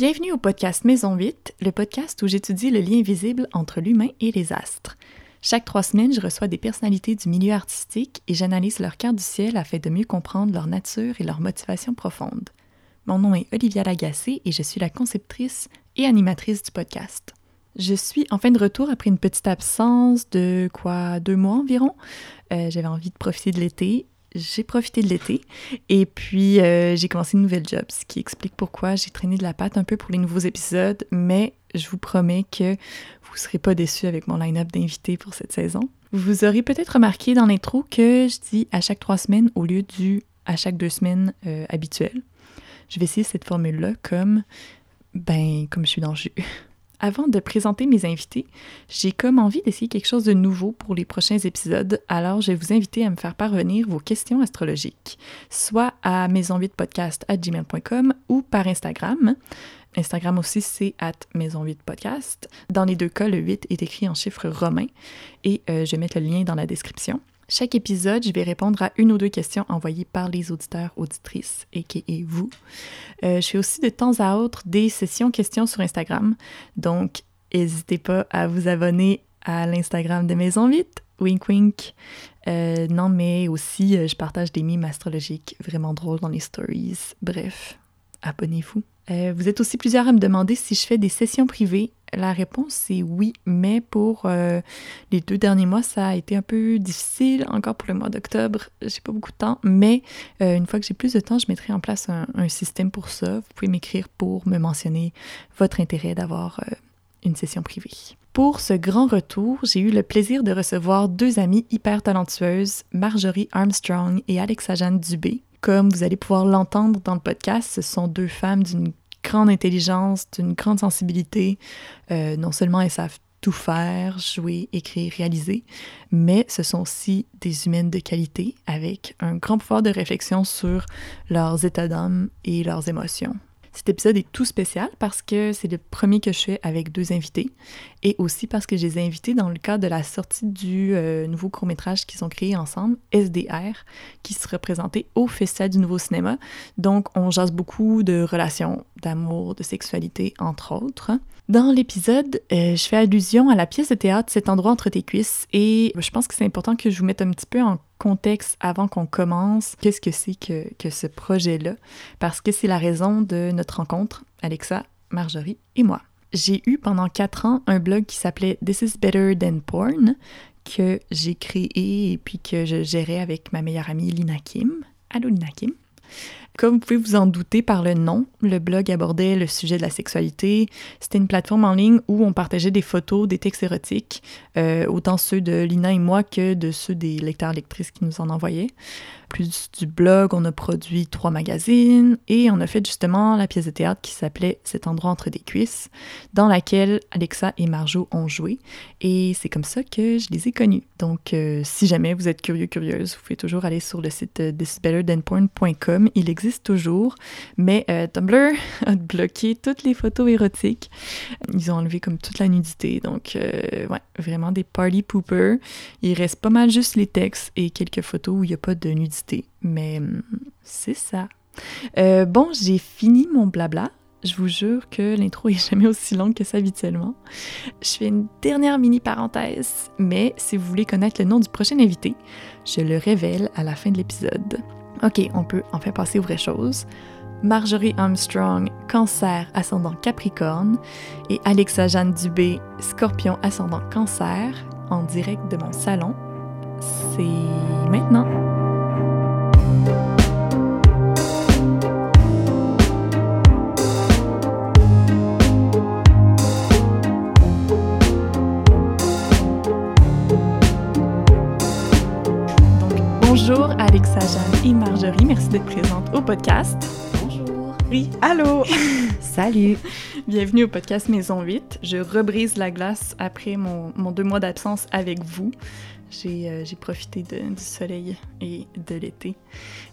Bienvenue au podcast Maison 8, le podcast où j'étudie le lien visible entre l'humain et les astres. Chaque trois semaines, je reçois des personnalités du milieu artistique et j'analyse leur carte du ciel afin de mieux comprendre leur nature et leur motivation profonde. Mon nom est Olivia Lagacé et je suis la conceptrice et animatrice du podcast. Je suis en fin de retour après une petite absence de quoi deux mois environ. Euh, J'avais envie de profiter de l'été. J'ai profité de l'été et puis euh, j'ai commencé une nouvelle job, ce qui explique pourquoi j'ai traîné de la patte un peu pour les nouveaux épisodes, mais je vous promets que vous ne serez pas déçus avec mon line-up d'invités pour cette saison. Vous aurez peut-être remarqué dans l'intro que je dis à chaque trois semaines au lieu du à chaque deux semaines euh, habituel. Je vais essayer cette formule-là comme, ben, comme je suis dans le jus. Avant de présenter mes invités, j'ai comme envie d'essayer quelque chose de nouveau pour les prochains épisodes, alors je vais vous inviter à me faire parvenir vos questions astrologiques, soit à maison8podcast@gmail.com ou par Instagram. Instagram aussi, c'est at maison8podcast. Dans les deux cas, le 8 est écrit en chiffres romains et euh, je vais mettre le lien dans la description. Chaque épisode, je vais répondre à une ou deux questions envoyées par les auditeurs, auditrices, et vous. Euh, je fais aussi de temps à autre des sessions questions sur Instagram. Donc, n'hésitez pas à vous abonner à l'Instagram de Maison 8. Wink wink. Euh, non, mais aussi, euh, je partage des mimes astrologiques vraiment drôles dans les stories. Bref, abonnez-vous. Euh, vous êtes aussi plusieurs à me demander si je fais des sessions privées. La réponse c'est oui, mais pour euh, les deux derniers mois, ça a été un peu difficile. Encore pour le mois d'octobre, j'ai pas beaucoup de temps, mais euh, une fois que j'ai plus de temps, je mettrai en place un, un système pour ça. Vous pouvez m'écrire pour me mentionner votre intérêt d'avoir une session privée. Pour ce grand retour, j'ai eu le plaisir de recevoir deux amies hyper talentueuses, Marjorie Armstrong et Alexa Jeanne Dubé. Comme vous allez pouvoir l'entendre dans le podcast, ce sont deux femmes d'une grande intelligence, d'une grande sensibilité. Euh, non seulement elles savent tout faire, jouer, écrire, réaliser, mais ce sont aussi des humaines de qualité avec un grand pouvoir de réflexion sur leurs états d'âme et leurs émotions. Cet épisode est tout spécial parce que c'est le premier que je fais avec deux invités et aussi parce que je les ai invités dans le cadre de la sortie du euh, nouveau court-métrage qu'ils ont créé ensemble, SDR, qui sera présenté au Festival du Nouveau Cinéma. Donc, on jase beaucoup de relations, d'amour, de sexualité, entre autres. Dans l'épisode, euh, je fais allusion à la pièce de théâtre Cet endroit entre tes cuisses et je pense que c'est important que je vous mette un petit peu en contexte avant qu'on commence. Qu'est-ce que c'est que, que ce projet-là? Parce que c'est la raison de notre rencontre, Alexa, Marjorie et moi. J'ai eu pendant quatre ans un blog qui s'appelait This is Better Than Porn que j'ai créé et puis que je gérais avec ma meilleure amie Lina Kim. Allô Lina Kim. Comme vous pouvez vous en douter par le nom, le blog abordait le sujet de la sexualité. C'était une plateforme en ligne où on partageait des photos, des textes érotiques, euh, autant ceux de Lina et moi que de ceux des lecteurs-lectrices qui nous en envoyaient. Plus du blog, on a produit trois magazines et on a fait justement la pièce de théâtre qui s'appelait Cet endroit entre des cuisses, dans laquelle Alexa et Marjo ont joué. Et c'est comme ça que je les ai connus. Donc, euh, si jamais vous êtes curieux, curieuse, vous pouvez toujours aller sur le site thisbetterthanporn.com. Il existe toujours, mais euh, Tumblr a bloqué toutes les photos érotiques. Ils ont enlevé comme toute la nudité. Donc, euh, ouais, vraiment des party poopers. Il reste pas mal juste les textes et quelques photos où il n'y a pas de nudité. Mais hum, c'est ça. Euh, bon, j'ai fini mon blabla. Je vous jure que l'intro est jamais aussi longue que ça habituellement. Je fais une dernière mini parenthèse, mais si vous voulez connaître le nom du prochain invité, je le révèle à la fin de l'épisode. Ok, on peut enfin passer aux vraies choses. Marjorie Armstrong, Cancer ascendant Capricorne, et Alexa Jeanne Dubé, Scorpion ascendant Cancer, en direct de mon salon. C'est maintenant. Bonjour Alexa, Jeanne et Marjorie, merci d'être présentes au podcast. Bonjour. Oui, allô! Salut. Bienvenue au podcast Maison 8. Je rebrise la glace après mon, mon deux mois d'absence avec vous. J'ai euh, profité de- du soleil et de l'été.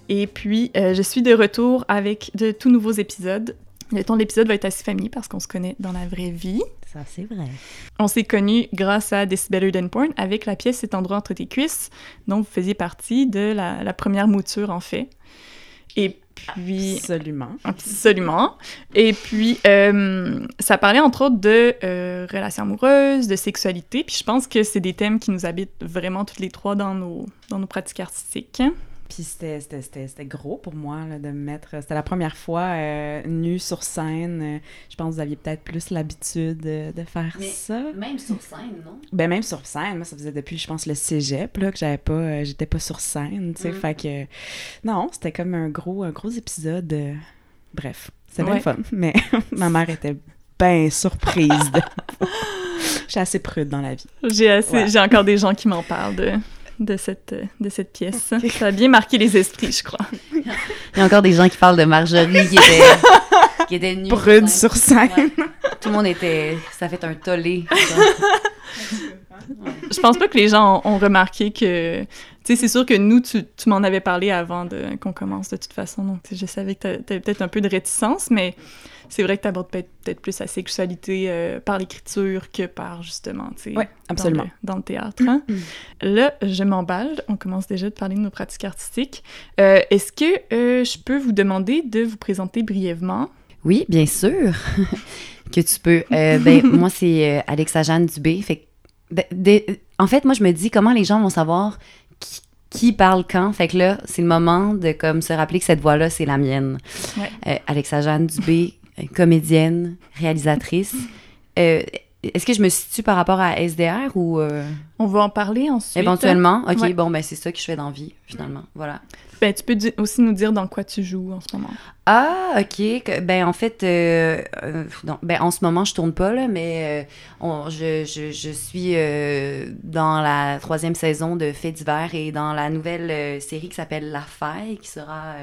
Et puis, euh, je suis de retour avec de tout nouveaux épisodes. Le ton de l'épisode va être assez familier parce qu'on se connaît dans la vraie vie. Ça, c'est vrai. On s'est connus grâce à This Better Than Porn avec la pièce Cet endroit entre tes cuisses, dont vous faisiez partie de la, la première mouture en fait. Et puis... Absolument. Absolument. Et puis, euh, ça parlait entre autres de euh, relations amoureuses, de sexualité, puis je pense que c'est des thèmes qui nous habitent vraiment toutes les trois dans nos, dans nos pratiques artistiques. Puis c'était- c'était c'était- c'était gros pour moi là, de me mettre. C'était la première fois euh, nue sur scène. Je pense que vous aviez peut-être plus l'habitude de, de faire Mais- ça. Même sur scène, non? Ben même sur scène, moi ça faisait depuis je pense le cégep là que j'avais pas euh, j'étais pas sur scène, tu sais, Mm. fait que non, c'était comme un gros un gros épisode euh, bref, c'était bien fun, mais ma mère était bien surprise de Je suis assez prude dans la vie. J'ai Ouais. j'ai encore des gens qui m'en parlent de, de, cette, de cette pièce. Ça a bien marqué les esprits, je crois. Il y a encore des gens qui parlent de Marjorie qui était, qui était nue. Prude sur scène. Ouais. Tout le monde était... Ça fait un tollé. Je pense pas que les gens ont, ont remarqué que... Tu sais, c'est sûr que nous, tu, tu m'en avais parlé avant de- qu'on commence de toute façon, donc tu je savais que t'a- t'avais peut-être un peu de réticence, mais c'est vrai que tu abordes peut-être plus la sexualité euh, par l'écriture que par, justement, tu sais, Ouais, absolument. Mm-hmm. dans le, dans le théâtre. hein. Là, je m'emballe. On commence déjà de parler de nos pratiques artistiques. Euh, Est-ce que euh, je peux vous demander de vous présenter brièvement? Oui, bien sûr que tu peux. Ben, moi, c'est Alexa Jeanne Dubé. Fait ben, en fait, moi, je me dis comment les gens vont savoir qui, qui parle quand. Fait que là, c'est le moment de comme se rappeler que cette voix-là, c'est la mienne. Ouais. Euh, Alexa Jeanne Dubé, comédienne, réalisatrice. Euh, Est-ce que je me situe par rapport à SDR ou euh, On va en parler ensuite. éventuellement? Ok, Ouais. bon, ben c'est ça que je fais dans vie, finalement. Voilà. Ben, tu peux aussi nous dire dans quoi tu joues en ce moment. Ah, ok. Que- Ben, en fait, euh, euh, non, ben, en ce moment, je tourne pas, là, mais on- je, je, je suis dans la troisième saison de Faits divers et dans la nouvelle série qui s'appelle La Faille, qui sera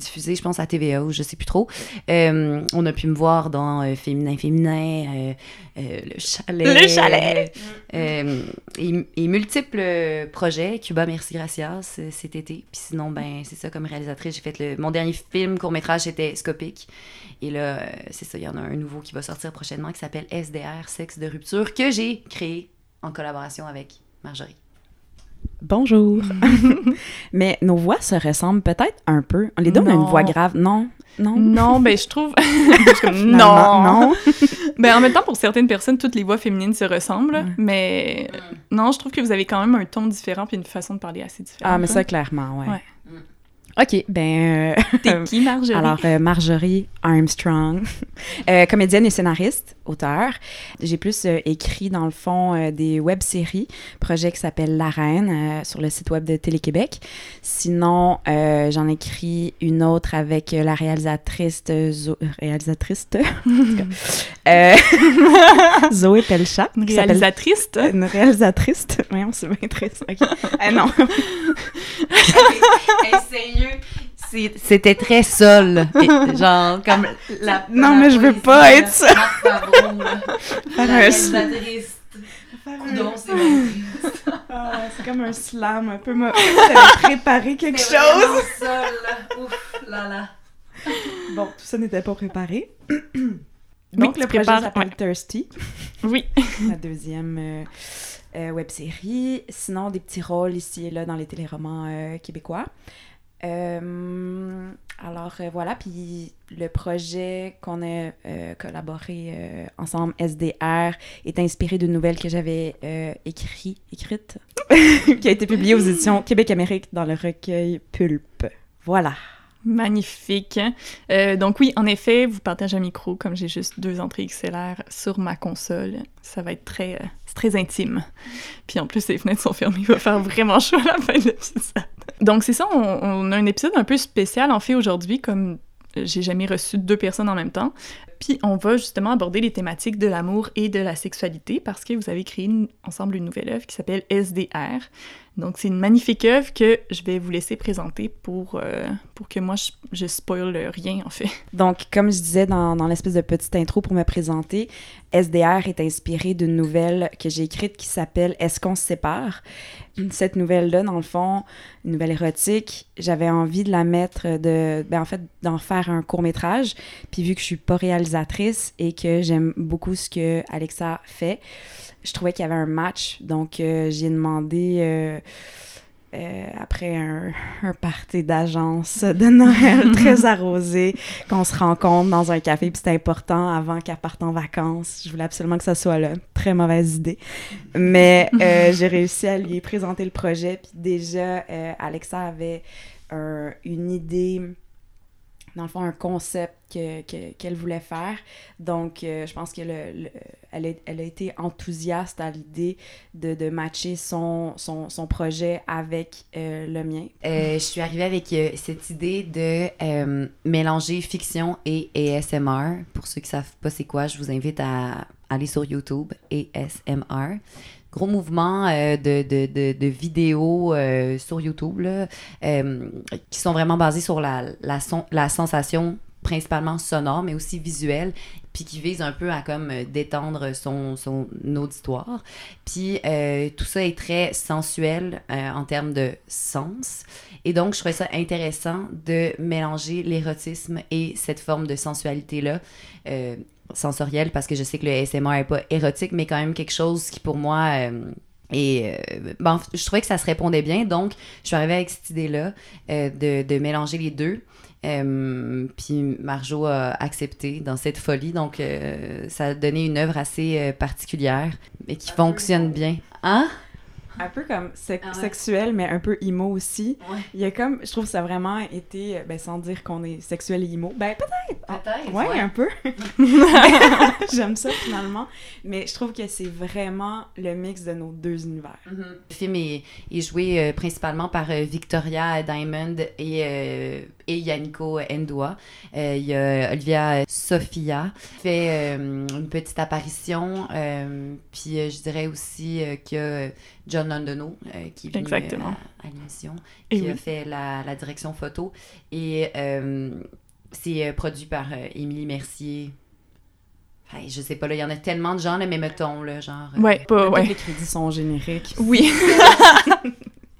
diffusée, je pense, à TVA ou je sais plus trop. Euh, on a pu me voir dans euh, Féminin Féminin, euh, Le Chalet. Le Chalet! et, et multiples projets. Cuba Merci Gracias cet été. Puis sinon, ben, c'est ça, comme réalisatrice, j'ai fait le, mon dernier film court-métrage, c'était Scopic. Et là, c'est ça, il y en a un nouveau qui va sortir prochainement qui s'appelle SDR, Sexe de rupture, que j'ai créé en collaboration avec Marjorie. Bonjour. Mais nos voix se ressemblent peut-être un peu. Les deux, on Non. une voix grave. Non, non. Non, ben je trouve... Je comme, non! non. Ben en même temps, pour certaines personnes, toutes les voix féminines se ressemblent, Ouais. mais non, je trouve que vous avez quand même un ton différent puis une façon de parler assez différente. Ah, mais ça, clairement, ouais. Ouais. OK, ben... euh, T'es qui, Marjorie? Alors, euh, Marjorie Armstrong, euh, comédienne et scénariste, auteur. J'ai plus écrit, dans le fond, des web-séries, projet qui s'appelle La Reine, sur le site web de Télé-Québec. Sinon, j'en ai écrit une autre avec la réalisatrice, Zo- réalisatrice, Zoé Pelchat. Une réalisatrice? Une réalisatrice. Voyons, c'est bien triste. OK. Ah non. C'était très sol. Genre, comme la. Non, la mais je veux pas être ça. C'est. Ah, c'est comme un slam un peu. préparé quelque chose. sol. Ouf, là, là. Bon, tout ça n'était pas préparé. Oui, Donc, tu le projet s'appelle ouais. Thirsty, Oui. la deuxième euh, euh, web-série. Sinon, des petits rôles ici et là dans les téléromans euh, québécois. Euh, alors, euh, voilà. Puis, le projet qu'on a euh, collaboré ensemble, SDR, est inspiré d'une nouvelle que j'avais écrit, écrite, qui a été publiée aux éditions Québec-Amérique dans le recueil Pulpe. Voilà. Magnifique. Donc oui, en effet, vous partagez un micro, comme j'ai juste deux entrées XLR sur ma console. Ça va être très, très intime. Puis en plus, les fenêtres sont fermées, il va faire vraiment chaud à la fin de l'épisode. Donc c'est ça, on, a un épisode un peu spécial en fait aujourd'hui, comme j'ai jamais reçu deux personnes en même temps. Puis on va justement aborder les thématiques de l'amour et de la sexualité parce que vous avez créé ensemble une nouvelle œuvre qui s'appelle SDR. Donc c'est une magnifique œuvre que je vais vous laisser présenter pour, euh, pour que moi je, je spoil rien en fait. Donc, comme je disais dans, l'espèce de petite intro pour me présenter, SDR est inspiré d'une nouvelle que j'ai écrite qui s'appelle Est-ce qu'on se sépare? Cette nouvelle-là, dans le fond, une nouvelle érotique, j'avais envie de la mettre, de, ben en fait, d'en faire un court-métrage. Puis vu que je suis pas réalisatrice et que j'aime beaucoup ce que Alexa fait, je trouvais qu'il y avait un match. Donc, euh, j'ai demandé... euh, euh, après un, un party d'agence de Noël très arrosé, qu'on se rencontre dans un café, puis c'est important avant qu'elle parte en vacances. Je voulais absolument que ça soit là. Très mauvaise idée. Mais euh, j'ai réussi à lui présenter le projet, puis déjà, Alexa avait un- une idée dans le fond, un concept que- que- qu'elle voulait faire. Donc, euh, je pense que le, le- elle, a, elle a été enthousiaste à l'idée de, de matcher son, son, son projet avec euh, le mien. Euh, je suis arrivée avec cette idée de mélanger fiction et ASMR. Pour ceux qui savent pas c'est quoi, je vous invite à aller sur YouTube, ASMR. Gros mouvement euh, de, de, de, vidéos euh, sur YouTube là, euh, qui sont vraiment basés sur la, la, son- la sensation principalement sonore, mais aussi visuelle, puis qui visent un peu à comme détendre son, son auditoire. Puis tout ça est très sensuel en termes de sens. Et donc, je trouvais ça intéressant de mélanger l'érotisme et cette forme de sensualité-là. Sensorielle, parce que je sais que le ASMR n'est pas érotique, mais quand même quelque chose qui, pour moi, euh, est... euh, bon, je trouvais que ça se répondait bien, donc je suis arrivée avec cette idée-là euh, de, de mélanger les deux. Euh, puis Marjo a accepté dans cette folie, donc euh, ça a donné une œuvre assez particulière, mais qui fonctionne bien. Hein? Un peu comme sec- Ah ouais. sexuel, mais un peu emo aussi. Ouais. Il y a comme, je trouve que ça a vraiment été, euh, ben, sans dire qu'on est sexuel et emo, ben peut-être Peut-être. Ouais, un peu. J'aime ça finalement. Mais je trouve que c'est vraiment le mix de nos deux univers. Mhm. Le film est, est joué euh, principalement par euh, Victoria Diamond et, euh, et Yannico. Euh, Il y a Olivia Sofia qui fait une petite apparition. puis je dirais aussi a John Londono euh, qui est venu Exactement. euh, à, à l'émission, qui a oui. fait la, la direction photo. Et euh, c'est produit par Émilie Mercier. Hey, je sais pas, là, il y en a tellement de gens, là, mais mettons, là, genre... Ouais, pas, ouais. les crédits sont génériques. Oui.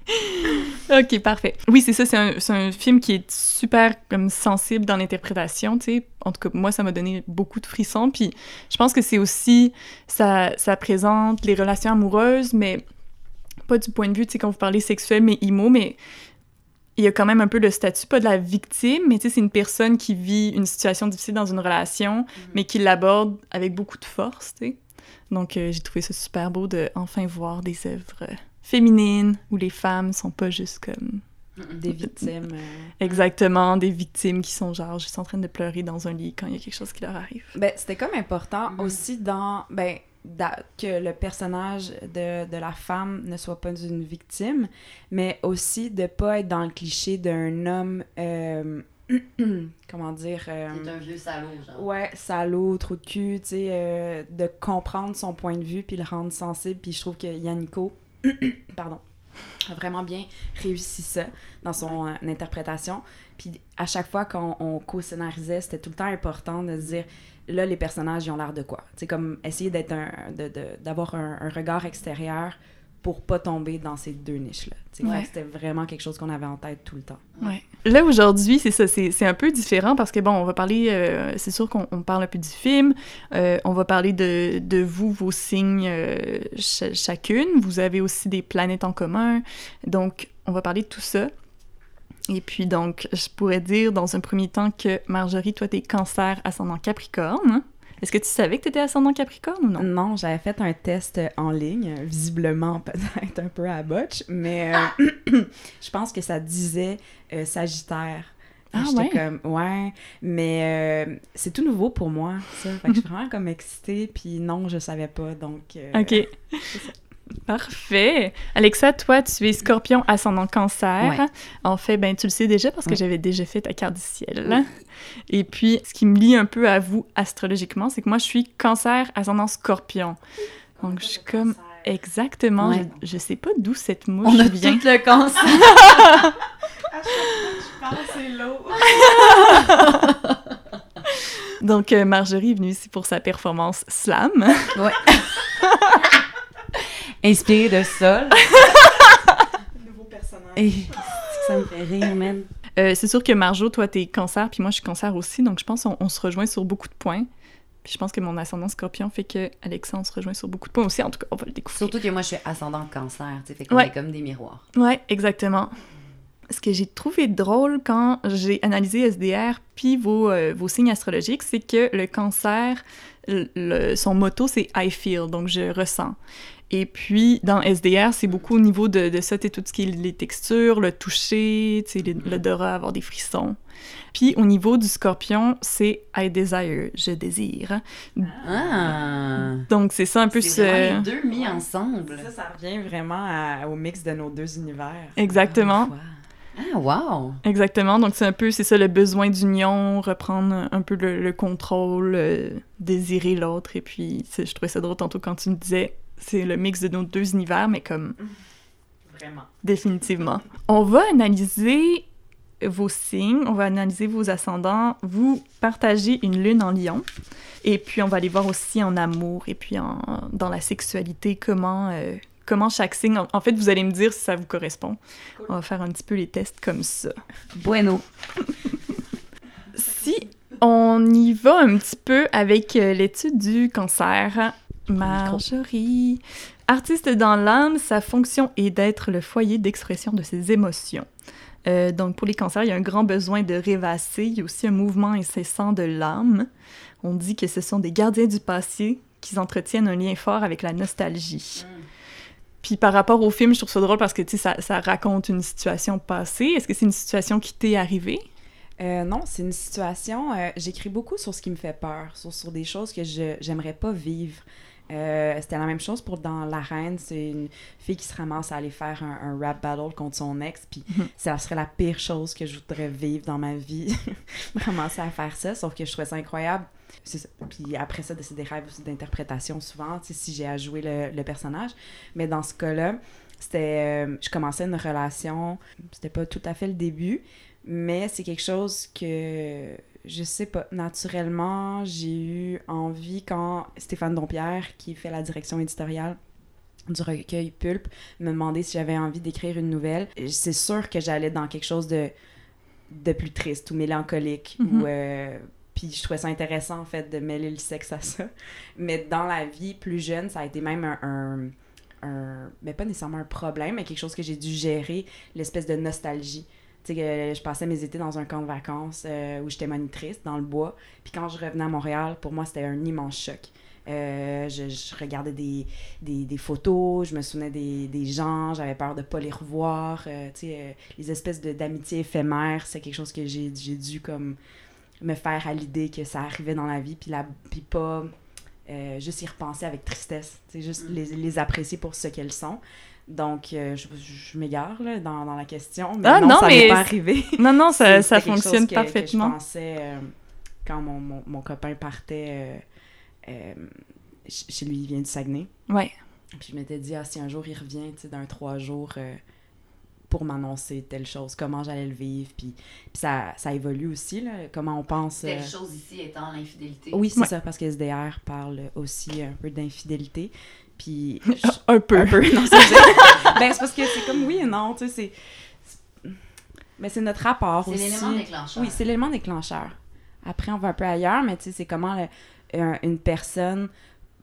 ok, parfait. Oui, c'est ça, c'est un, film qui est super comme sensible dans l'interprétation, tu sais. En tout cas, moi, ça m'a donné beaucoup de frissons. Puis je pense que c'est aussi, ça, ça présente les relations amoureuses, mais pas du point de vue, tu sais, quand vous parlez sexuel, mais emo, mais il y a quand même un peu le statut, pas de la victime, mais tu sais, c'est une personne qui vit une situation difficile dans une relation, mais qui l'aborde avec beaucoup de force, tu sais. Donc, euh, j'ai trouvé ça super beau de enfin voir des œuvres féminines où les femmes sont pas juste comme Des victimes. euh. exactement des victimes qui sont genre juste en train de pleurer dans un lit quand il y a quelque chose qui leur arrive. Ben, c'était comme important Mhm. aussi dans. Ben, que le personnage de, de la femme ne soit pas une victime, mais aussi de pas être dans le cliché d'un homme. euh, comment dire. euh, C'est un vieux salaud, genre. Ouais, salaud, trou de cul, tu sais, euh, de comprendre son point de vue puis le rendre sensible. Puis je trouve que Yannico, pardon, a vraiment bien réussi ça dans son euh, interprétation. Puis à chaque fois qu'on on co-scénarisait, c'était tout le temps important de se dire, là, les personnages, ils ont l'air de quoi? Sais, comme essayer d'être un, de, de- d'avoir un, un regard extérieur pour pas tomber dans ces deux niches-là. Ouais. Fait que C'était vraiment quelque chose qu'on avait en tête tout le temps. Ouais. Là, aujourd'hui, c'est ça, c'est c'est un peu différent parce que, bon, on va parler, euh, c'est sûr qu'on on parle un peu du film, euh, on va parler de, de vous, vos signes euh, ch- chacune, vous avez aussi des planètes en commun, donc on va parler de tout ça. Et puis, donc, je pourrais dire dans un premier temps que Marjorie, toi, t'es cancer ascendant Capricorne. Est-ce que tu savais que t'étais ascendant Capricorne ou non? Non, j'avais fait un test en ligne, visiblement peut-être un peu à botch, mais euh, je pense que ça disait euh, Sagittaire. Ah J'étais ouais? comme, ouais, mais euh, c'est tout nouveau pour moi, ça. Fait que je suis vraiment comme excitée, puis non, je savais pas, donc... Ok. Parfait. Alexa, toi, tu es scorpion ascendant cancer. Ouais. En fait, ben, tu le sais déjà parce que Ouais. j'avais déjà fait ta carte du ciel. Et puis, ce qui me lie un peu à vous astrologiquement, c'est que moi, je suis cancer ascendant scorpion. Donc, je suis comme exactement, je, je sais pas d'où cette mouche On a vient. le cancer. c'est l'eau. Donc, euh, Marjorie est venue ici pour sa performance slam. Ouais. Inspiré de ça. Nouveau personnage. Et ça me fait rire, man. Euh, c'est sûr que Marjo, toi, t'es cancer, puis moi, je suis cancer aussi, donc je pense qu'on on se rejoint sur beaucoup de points. Puis je pense que mon ascendant scorpion fait que Alexandre se rejoint sur beaucoup de points aussi. En tout cas, on va le découvrir. Surtout que moi, je suis ascendant cancer, tu sais, fait qu'on Ouais. est comme des miroirs. Ouais, exactement. Ce que j'ai trouvé drôle quand j'ai analysé SDR puis vos, euh, vos signes astrologiques, c'est que le cancer, le- son motto, c'est I feel, donc je ressens. Et puis, dans SDR, c'est beaucoup au niveau de, de ça, tu sais, tout ce qui est les textures, le toucher, tu sais, les- l'odorat, avoir des frissons. Puis, au niveau du scorpion, c'est I desire, je désire. Ah! Donc, c'est ça un peu ce... les deux mis ensemble. Ça, ça revient vraiment à- au mix de nos deux univers. Exactement. Ah, wow! Exactement. Donc, c'est un peu, c'est ça, le besoin d'union, reprendre un peu le, le contrôle, euh, désirer l'autre. Et puis, c'est- je trouvais ça drôle tantôt quand tu me disais, c'est le mix de nos deux univers, mais comme Vraiment. définitivement. On va analyser vos signes, on va analyser vos ascendants. Vous partagez une lune en lion. Et puis, on va aller voir aussi en amour et puis en, dans la sexualité comment, euh, comment chaque signe... En, en fait, vous allez me dire si ça vous correspond. Cool. On va faire un petit peu les tests comme ça. Bueno. Si on y va un petit peu avec euh, l'étude du cancer, Marjorie. Artiste dans l'âme, sa fonction est d'être le foyer d'expression de ses émotions. Euh, donc pour les cancers, il y a un grand besoin de rêvasser. Il y a aussi un mouvement incessant de l'âme. On dit que ce sont des gardiens du passé qui entretiennent un lien fort avec la nostalgie. Puis par rapport au film, je trouve ça drôle parce que tu sais, ça, ça raconte une situation passée. Est-ce que c'est une situation qui t'est arrivée? Euh, non, c'est une situation. euh, J'écris beaucoup sur ce qui me fait peur, sur, sur des choses que je j'aimerais pas vivre. Euh, C'était la même chose pour dans La Reine. C'est une fille qui se ramasse à aller faire un, un rap battle contre son ex. Puis Mhm. ça serait la pire chose que je voudrais vivre dans ma vie. me ramasser à faire ça. Sauf que je trouvais ça incroyable. Puis après ça, c'est des rêves aussi d'interprétation souvent, si j'ai à jouer le, le personnage. Mais dans ce cas-là, c'était. euh, je commençais une relation. C'était pas tout à fait le début, mais c'est quelque chose que je sais pas naturellement j'ai eu envie quand Stéphane Dompierre qui fait la direction éditoriale du recueil Pulpe me demandait si j'avais envie d'écrire une nouvelle c'est sûr que j'allais dans quelque chose de de plus triste ou mélancolique Mhm. ou euh, puis je trouvais ça intéressant en fait de mêler le sexe à ça mais dans la vie plus jeune ça a été même un, mais pas nécessairement un problème, mais quelque chose que j'ai dû gérer, l'espèce de nostalgie. Tu sais, que je passais mes étés dans un camp de vacances euh, où j'étais monitrice dans le bois. Puis quand je revenais à Montréal, pour moi, c'était un immense choc. Euh, je, regardais des, des, photos, je me souvenais des, des gens, j'avais peur de pas les revoir. euh, tu sais, euh, les espèces de- d'amitié éphémères, c'est quelque chose que j'ai dû comme me faire à l'idée que ça arrivait dans la vie, puis, la, puis pas euh, juste y repenser avec tristesse, sais, juste Mm. les, les apprécier pour ce qu'elles sont. Donc, euh, je, je m'égare là, dans, dans la question, mais Ah, non, non, ça m'est pas arrivé. Non, non, ça, C'est- ça fonctionne que- parfaitement. Que je pensais euh, quand mon, mon, mon copain partait euh, euh, ch- chez lui, il vient du Saguenay. Ouais. Puis je m'étais dit, ah, si un jour il revient, tu sais, d'un trois jours, euh, pour m'annoncer telle chose, comment j'allais le vivre. Puis, puis ça, ça évolue aussi, là, comment on pense. euh, Telle chose ici étant l'infidélité. Oui, c'est Ouais. ça, parce que SDR parle aussi un peu d'infidélité. Puis. Un peu. Un peu, non, c'est ben, c'est parce que c'est comme oui et non, tu sais, c'est. c'est- Mais c'est notre rapport C'est aussi. l'élément déclencheur. Oui, c'est l'élément déclencheur. Après, on va un peu ailleurs, mais tu sais, c'est comment le- un- une personne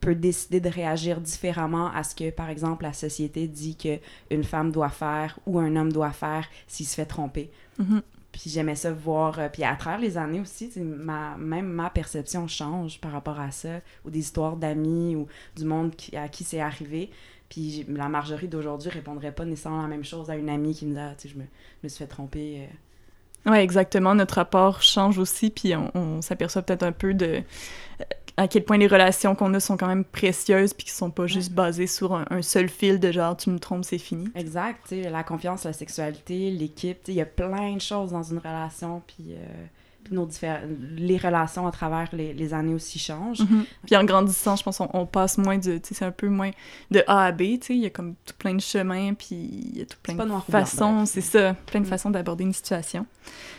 peut décider de réagir différemment à ce que, par exemple, la société dit que une femme doit faire ou un homme doit faire s'il se fait tromper. Mhm. Puis j'aimais ça voir, euh, puis à travers les années aussi, ma, même ma perception change par rapport à ça, ou des histoires d'amis, ou du monde qui- à qui c'est arrivé. Puis la Marjorie d'aujourd'hui répondrait pas nécessairement la même chose à une amie qui me dit ah, tu sais, je me, je me suis fait tromper. euh. Ouais, exactement. Notre rapport change aussi, puis on, on s'aperçoit peut-être un peu de à quel point les relations qu'on a sont quand même précieuses, puis qui sont pas juste basées sur un, un seul fil de genre tu me trompes, c'est fini. Exact, tu sais, la confiance, la sexualité, l'équipe, tu sais, il y a plein de choses dans une relation, puis, euh, puis nos les relations à travers les, les années aussi changent. Mhm. Puis en grandissant, je pense qu'on on passe moins de, tu sais, c'est un peu moins de A à B, tu sais, il y a comme tout plein de chemins, puis il y a tout plein de façons, c'est ça, plein de Mm. façons d'aborder une situation.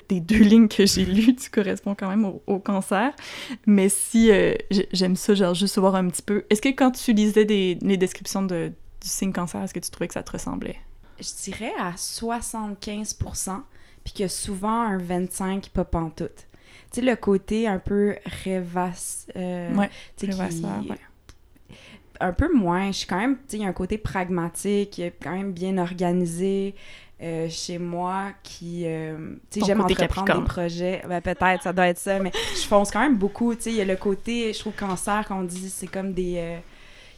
Des deux lignes que j'ai lues, tu corresponds quand même au, au cancer, mais si, euh, j'ai- j'aime ça, genre juste voir un petit peu, est-ce que quand tu lisais des, les descriptions de, du signe cancer, est-ce que tu trouvais que ça te ressemblait? Je dirais à 75%, puis que souvent un 25% pas pantoute. tu sais, le côté un peu rêvasse. euh, Ouais, qui- ouais. Un peu moins. Je suis quand même, tu sais, il y a un côté pragmatique, quand même bien organisé. euh, chez moi qui euh, tu sais j'aime entreprendre Capricorne. des projets ben, peut-être ça doit être ça mais je fonce quand même beaucoup tu sais il y a le côté je trouve cancer qu'on dit c'est comme des euh,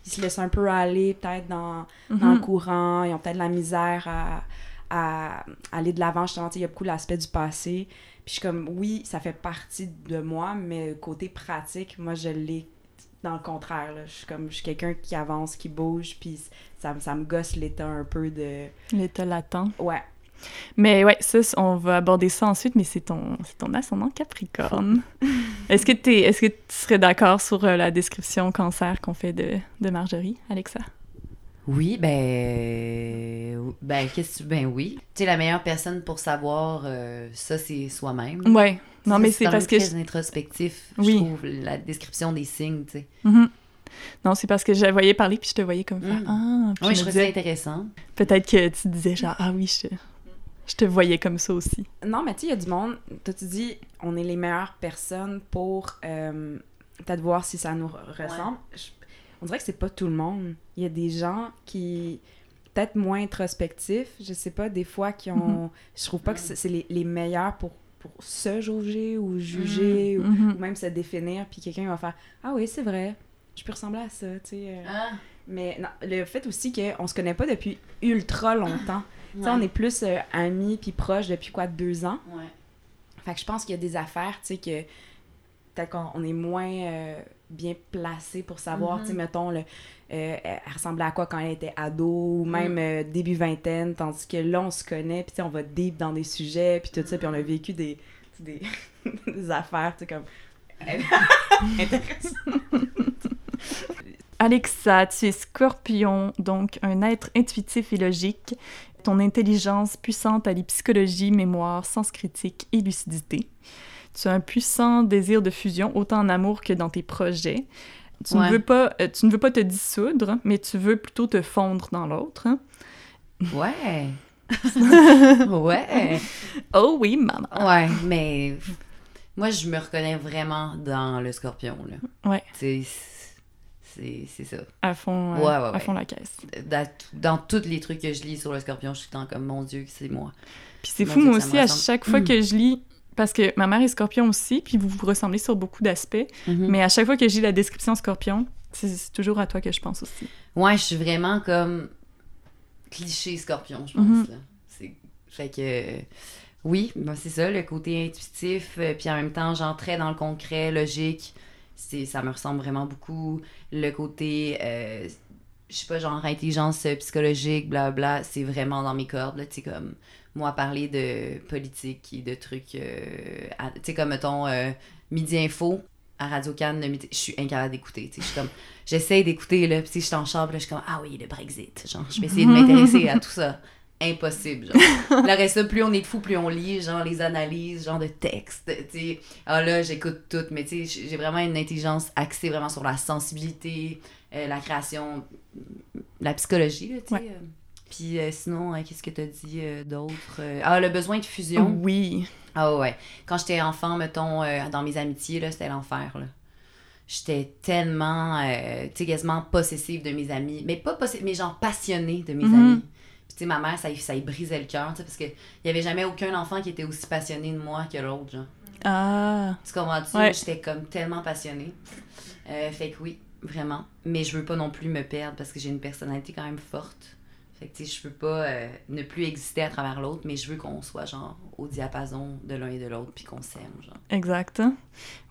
ils se laissent un peu aller peut-être dans dans le Mhm. courant, ils ont peut-être de la misère à, à aller de l'avant, justement, tu sais, il y a beaucoup l'aspect du passé. Puis je suis comme, oui, ça fait partie de moi, mais côté pratique, moi, je l'ai dans le contraire, là. Je suis comme, je suis quelqu'un qui avance, qui bouge, puis ça, me- ça me gosse l'état un peu de... L'état latent. Ouais. Mais ouais, ça, on va aborder ça ensuite, mais c'est ton, c'est ton ascendant Capricorne. est-ce que t'es, est-ce que tu serais d'accord sur euh, la description cancer qu'on fait de, de Marjorie, Alexa? Oui, ben. Ben, qu'est-ce que tu. Ben oui. Tu sais, la meilleure personne pour savoir euh, ça, c'est soi-même. Ouais. Non, mais c'est parce que... très introspectif, Oui. je trouve, la description des signes, tu sais. Mhm. Non, c'est parce que je la voyais parler, puis je te voyais comme faire Mm. Ah, puis Oui, je je trouve ça intéressant. peut-être que tu disais genre Ah oui, je, je te voyais comme ça aussi. Non, mais tu sais, il y a du monde, toi, tu dis, on est les meilleures personnes pour euh, peut-être voir si ça nous re- ressemble. Je- on dirait que c'est pas tout le monde. Il y a des gens qui, peut-être moins introspectifs, je sais pas, des fois, qui ont. Je trouve pas que c'est les, les meilleurs pour, pour se jauger ou juger ou, Mhm. ou même se définir, puis quelqu'un va faire Ah oui, c'est vrai, je peux ressembler à ça, tu sais. euh. Ah, Mais non, le fait aussi qu'on se connaît pas depuis ultra longtemps. Tu sais, on est plus euh, amis puis proches depuis quoi, deux ans? Ouais. Fait que je pense qu'il y a des affaires, tu sais, que peut-être qu'on on est moins euh, bien placé pour savoir, Mhm. tu sais, mettons, le, euh, elle ressemblait à quoi quand elle était ado ou Mm. même euh, début vingtaine, tandis que là, on se connaît, puis tu sais, on va deep dans des sujets, puis tout ça, puis on a vécu des, des, des affaires, tu sais, comme... Alexa, tu es scorpion, donc un être intuitif et logique. Ton intelligence puissante allie psychologie, mémoire, sens critique et lucidité. Tu as un puissant désir de fusion, autant en amour que dans tes projets. Tu, Ouais. ne, veux pas, euh, tu ne veux pas te dissoudre, mais tu veux plutôt te fondre dans l'autre. hein. Ouais. ouais. Oh oui, maman! Ouais, mais moi, je me reconnais vraiment dans le scorpion, là. Ouais. C'est. C'est ça. À fond, euh, Ouais, ouais, à fond la caisse. Dans, dans tous les trucs que je lis sur le scorpion, je suis temps comme, mon Dieu, c'est moi. Puis c'est fou, Dieu, moi aussi, à chaque fois Mm. que je lis, parce que ma mère est scorpion aussi, puis vous vous ressemblez sur beaucoup d'aspects, Mhm. mais à chaque fois que je lis la description scorpion, c'est toujours à toi que je pense aussi. Ouais, je suis vraiment comme cliché scorpion, je pense. Mhm. là. C'est fait que oui, ben, c'est ça, le côté intuitif, euh, puis en même temps, genre très dans le concret, logique. C'est ça me ressemble vraiment beaucoup. Le côté euh, je sais pas, genre intelligence euh, psychologique, blabla, c'est vraiment dans mes cordes, là, tu sais, comme moi parler de politique et de trucs, euh, tu sais, comme mettons euh, Midi Info à Radio Cannes, je suis incapable d'écouter, tu sais, je suis comme, j'essaie d'écouter, là, puis je suis en chambre, je suis comme, ah oui, le Brexit, genre, je vais essayer de m'intéresser à tout ça. Impossible, genre. Le reste, plus on est de fou, plus on lit, genre, les analyses, genre, de textes, tu sais. Ah là, j'écoute tout, mais tu sais, j'ai vraiment une intelligence axée vraiment sur la sensibilité, euh, la création, la psychologie, tu sais. Ouais. Puis euh, sinon, euh, qu'est-ce que t'as dit euh, d'autre? Euh, Ah, le besoin de fusion. Oui. Ah ouais. Quand j'étais enfant, mettons, dans mes amitiés, là, c'était l'enfer, là. J'étais tellement, tu sais, quasiment possessive de mes amis. Mais pas possessive, mais genre passionnée de mes Mhm. amis. Puis tu sais, ma mère, ça, y- ça y brisait le cœur, tu sais, parce qu'il y avait jamais aucun enfant qui était aussi passionné de moi que l'autre, genre. Ah. Tu comprends-tu? Ouais. J'étais comme tellement passionnée. Fait que oui, vraiment. Mais je veux pas non plus me perdre parce que j'ai une personnalité quand même forte. Fait que tu sais, je veux pas euh, ne plus exister à travers l'autre, mais je veux qu'on soit genre au diapason de l'un et de l'autre puis qu'on s'aime, genre. Exact.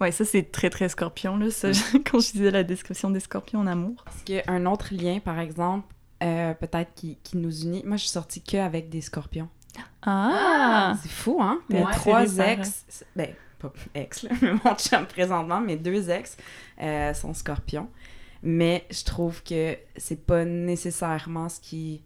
Ouais, ça, c'est très, très scorpion, là. Ça, quand je disais la description des scorpions en amour. Est-ce qu'il y a un autre lien, par exemple, euh, peut-être qui, qui nous unit? Moi, je suis sortie que avec des scorpions. Ah! C'est fou, hein? Ouais, Mes trois ex, ben, pas ex, là, mais mon chum présentement, mes deux ex euh, sont scorpions. Mais je trouve que c'est pas nécessairement ce qui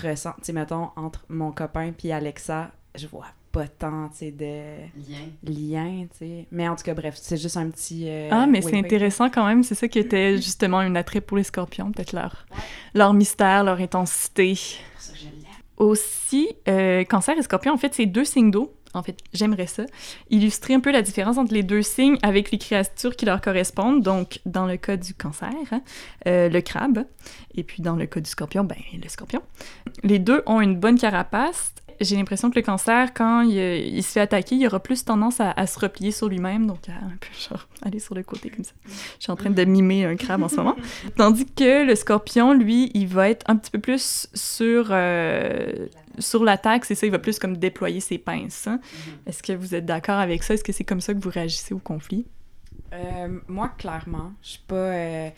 ressent. Tu sais, mettons, entre mon copain puis Alexa, je vois pas tant, tu sais, de Lien. lien, tu sais. Mais en tout cas, bref, c'est juste un petit... euh, Ah, mais c'est intéressant quand même. C'est ça qui était justement un attrait pour les scorpions, peut-être leur, leur mystère, leur intensité. C'est pour ça que je l'aime. Aussi, euh, cancer et scorpion, en fait, c'est deux signes d'eau en fait, j'aimerais ça, illustrer un peu la différence entre les deux signes avec les créatures qui leur correspondent. Donc, dans le cas du cancer, hein, euh, le crabe, et puis dans le cas du scorpion, ben, le scorpion. Les deux ont une bonne carapace. J'ai l'impression que le cancer, quand il, il, se fait attaquer, il aura plus tendance à, à se replier sur lui-même, donc à un peu genre aller sur le côté comme ça. Je suis en train de mimer un crabe en ce moment. Tandis que le scorpion, lui, il va être un petit peu plus sur, euh, sur l'attaque, c'est ça, il va plus comme déployer ses pinces. Hein? Mm-hmm. Est-ce que vous êtes d'accord avec ça? Est-ce que c'est comme ça que vous réagissez au conflit? Euh, moi, clairement, je suis pas... Euh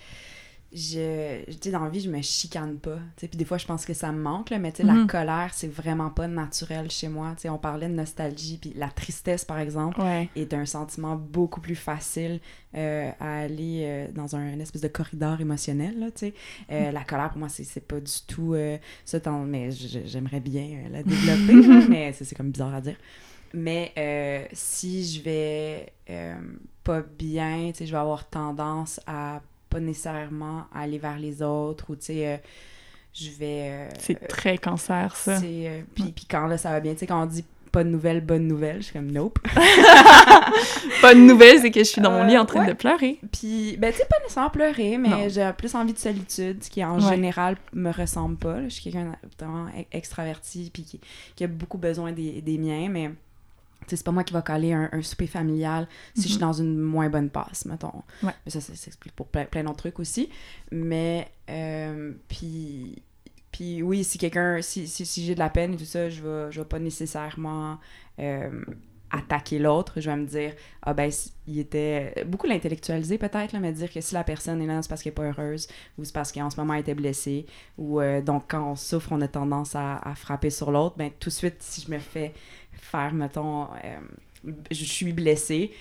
je, tu sais, dans la vie, je me chicane pas. Puis des fois, je pense que ça me manque, là, mais tu sais, Mhm. la colère, c'est vraiment pas naturel chez moi. Tu sais, on parlait de nostalgie, puis la tristesse, par exemple, Ouais. est un sentiment beaucoup plus facile euh, à aller euh, dans un une espèce de corridor émotionnel, là, tu sais. Euh, La colère, pour moi, c'est c'est pas du tout ça, mais je- j'aimerais bien la développer, là, mais c'est c'est comme bizarre à dire. Mais si je vais pas bien, tu sais, je vais avoir tendance à pas nécessairement aller vers les autres ou, tu sais, euh, je vais... euh, C'est très cancer, ça. c'est, euh, puis, puis quand là, ça va bien, tu sais, quand on dit pas de nouvelles, bonne nouvelle, je suis comme nope. Bonne nouvelle, c'est que je suis dans mon lit en train Euh, de pleurer. Puis, ben, tu sais, pas nécessairement pleurer, mais j'ai plus envie de solitude, ce qui en Ouais. général me ressemble pas. là. Je suis quelqu'un de vraiment e- extraverti, puis qui, qui a beaucoup besoin des, des miens, mais c'est pas moi qui va coller un, un souper familial si je suis dans une moins bonne passe, mettons. Ouais. Mais ça, ça s'explique pour plein, plein d'autres trucs aussi. Mais, euh, puis, puis oui, si quelqu'un, si, si, si j'ai de la peine et tout ça, je vais, je vais pas nécessairement euh, attaquer l'autre. Je vais me dire, ah ben, il était beaucoup l'intellectualiser peut-être, mais dire que si la personne est là, c'est parce qu'elle est pas heureuse, ou c'est parce qu'en ce moment elle était blessée, ou euh, donc quand on souffre, on a tendance à, à frapper sur l'autre, ben tout de suite, si je me fais faire, mettons, euh, je suis blessée,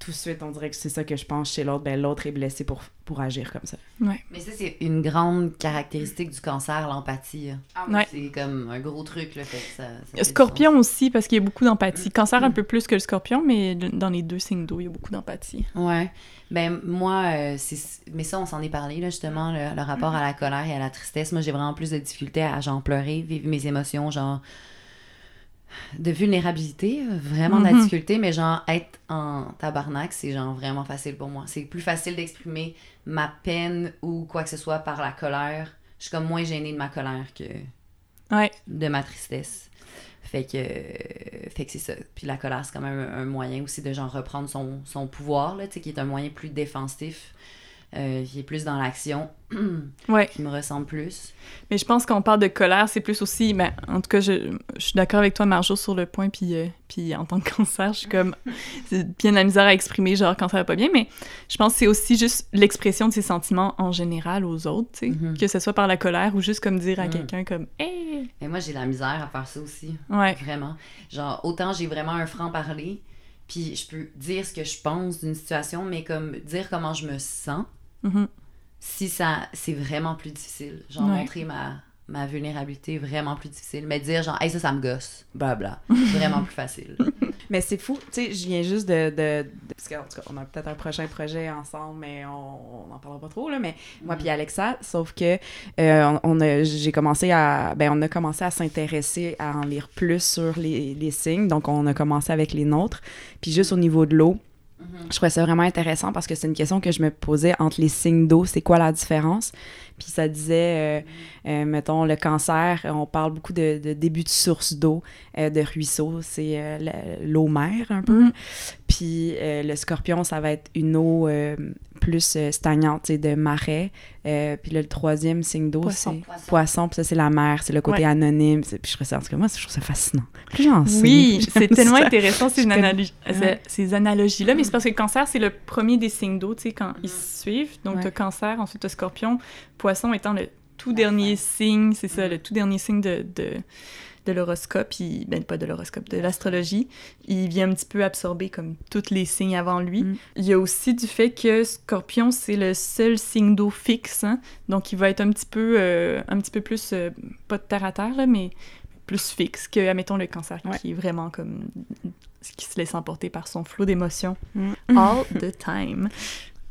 tout de suite, on dirait que c'est ça que je pense chez l'autre, ben l'autre est blessé pour, pour agir comme ça. Mais ça, c'est une grande caractéristique du cancer, l'empathie. là. Ouais. C'est comme un gros truc, là, fait que ça... ça Scorpion aussi, parce qu'il y a beaucoup d'empathie. Cancer un peu plus que le scorpion, mais dans les deux signes d'eau, il y a beaucoup d'empathie. Ouais. Ben, moi, euh, c'est... Mais ça, on s'en est parlé, là, justement, le, le rapport à la colère et à la tristesse. Moi, j'ai vraiment plus de difficultés à, genre, pleurer, vivre mes émotions, genre... De vulnérabilité, euh, vraiment de la Mhm. difficulté, mais genre, être en tabarnak, c'est genre vraiment facile pour moi. C'est plus facile d'exprimer ma peine ou quoi que ce soit par la colère. Je suis comme moins gênée de ma colère que Ouais. de ma tristesse. Fait que, fait que c'est ça. Puis la colère, c'est quand même un, un moyen aussi de genre reprendre son, son pouvoir, là, tu sais, qui est un moyen plus défensif, euh, qui est plus dans l'action, Ouais. qui me ressemble plus. Mais je pense qu'on parle de colère, c'est plus aussi. Ben, en tout cas, je, je suis d'accord avec toi, Marjo, sur le point. Puis, euh, puis en tant que cancer, je suis comme. C'est bien de la misère à exprimer, genre, quand ça va pas bien. Mais je pense que c'est aussi juste l'expression de ses sentiments en général aux autres, tu sais. Mhm. Que ce soit par la colère ou juste comme dire à Mhm. quelqu'un, comme. Hey! Et moi, j'ai de la misère à faire ça aussi. Ouais. Vraiment. Genre, autant j'ai vraiment un franc-parler, puis je peux dire ce que je pense d'une situation, mais comme dire comment je me sens, Mhm. si ça c'est vraiment plus difficile. Genre Ouais. montrer ma ma vulnérabilité vraiment plus difficile. Mais dire genre hey ça ça me gosse. Blabla c'est vraiment plus facile. Mais c'est fou, tu sais, je viens juste de... de, de- parce qu'en tout cas, on a peut-être un prochain projet ensemble, mais on n'en parlera pas trop, là, mais moi puis Alexa, sauf que euh, on, j'ai commencé à... Ben, on a commencé à s'intéresser à en lire plus sur les, les signes, donc on a commencé avec les nôtres, puis juste au niveau de l'eau, je trouvais ça vraiment intéressant parce que c'est une question que je me posais entre les signes d'eau, c'est quoi la différence? Puis ça disait, euh, euh, mettons, le cancer, on parle beaucoup de, de début de source d'eau, euh, de ruisseau, c'est euh, l'eau mer un peu. Mhm. Puis euh, le scorpion, ça va être une eau euh, plus euh, stagnante, de marais. Euh, puis là, le troisième signe d'eau, Poisson. c'est Poisson. poisson, puis ça, c'est la mer, c'est le côté Ouais. anonyme. C'est- Puis je trouve ça, en tout cas, moi, je trouve ça fascinant. Plus j'en sais, Oui, c'est tellement ça. intéressant ces, Ouais. analogies-là, mais c'est parce que le cancer, c'est le premier des signes d'eau, tu sais, quand ils se suivent. Donc, Ouais. tu cancer, ensuite tu scorpion, poisson étant le tout dernier signe, c'est ça, le tout dernier signe de, de, de l'horoscope, il- ben pas de l'horoscope, de l'astrologie. Il vient un petit peu absorber comme tous les signes avant lui. Mm. Il y a aussi du fait que scorpion, c'est le seul signe d'eau fixe, hein. donc il va être un petit peu, euh, un petit peu plus, euh, pas de terre à terre, là, mais plus fixe que, admettons, le cancer, Ouais. qui est vraiment comme... qui se laisse emporter par son flot d'émotions Mm. all the time.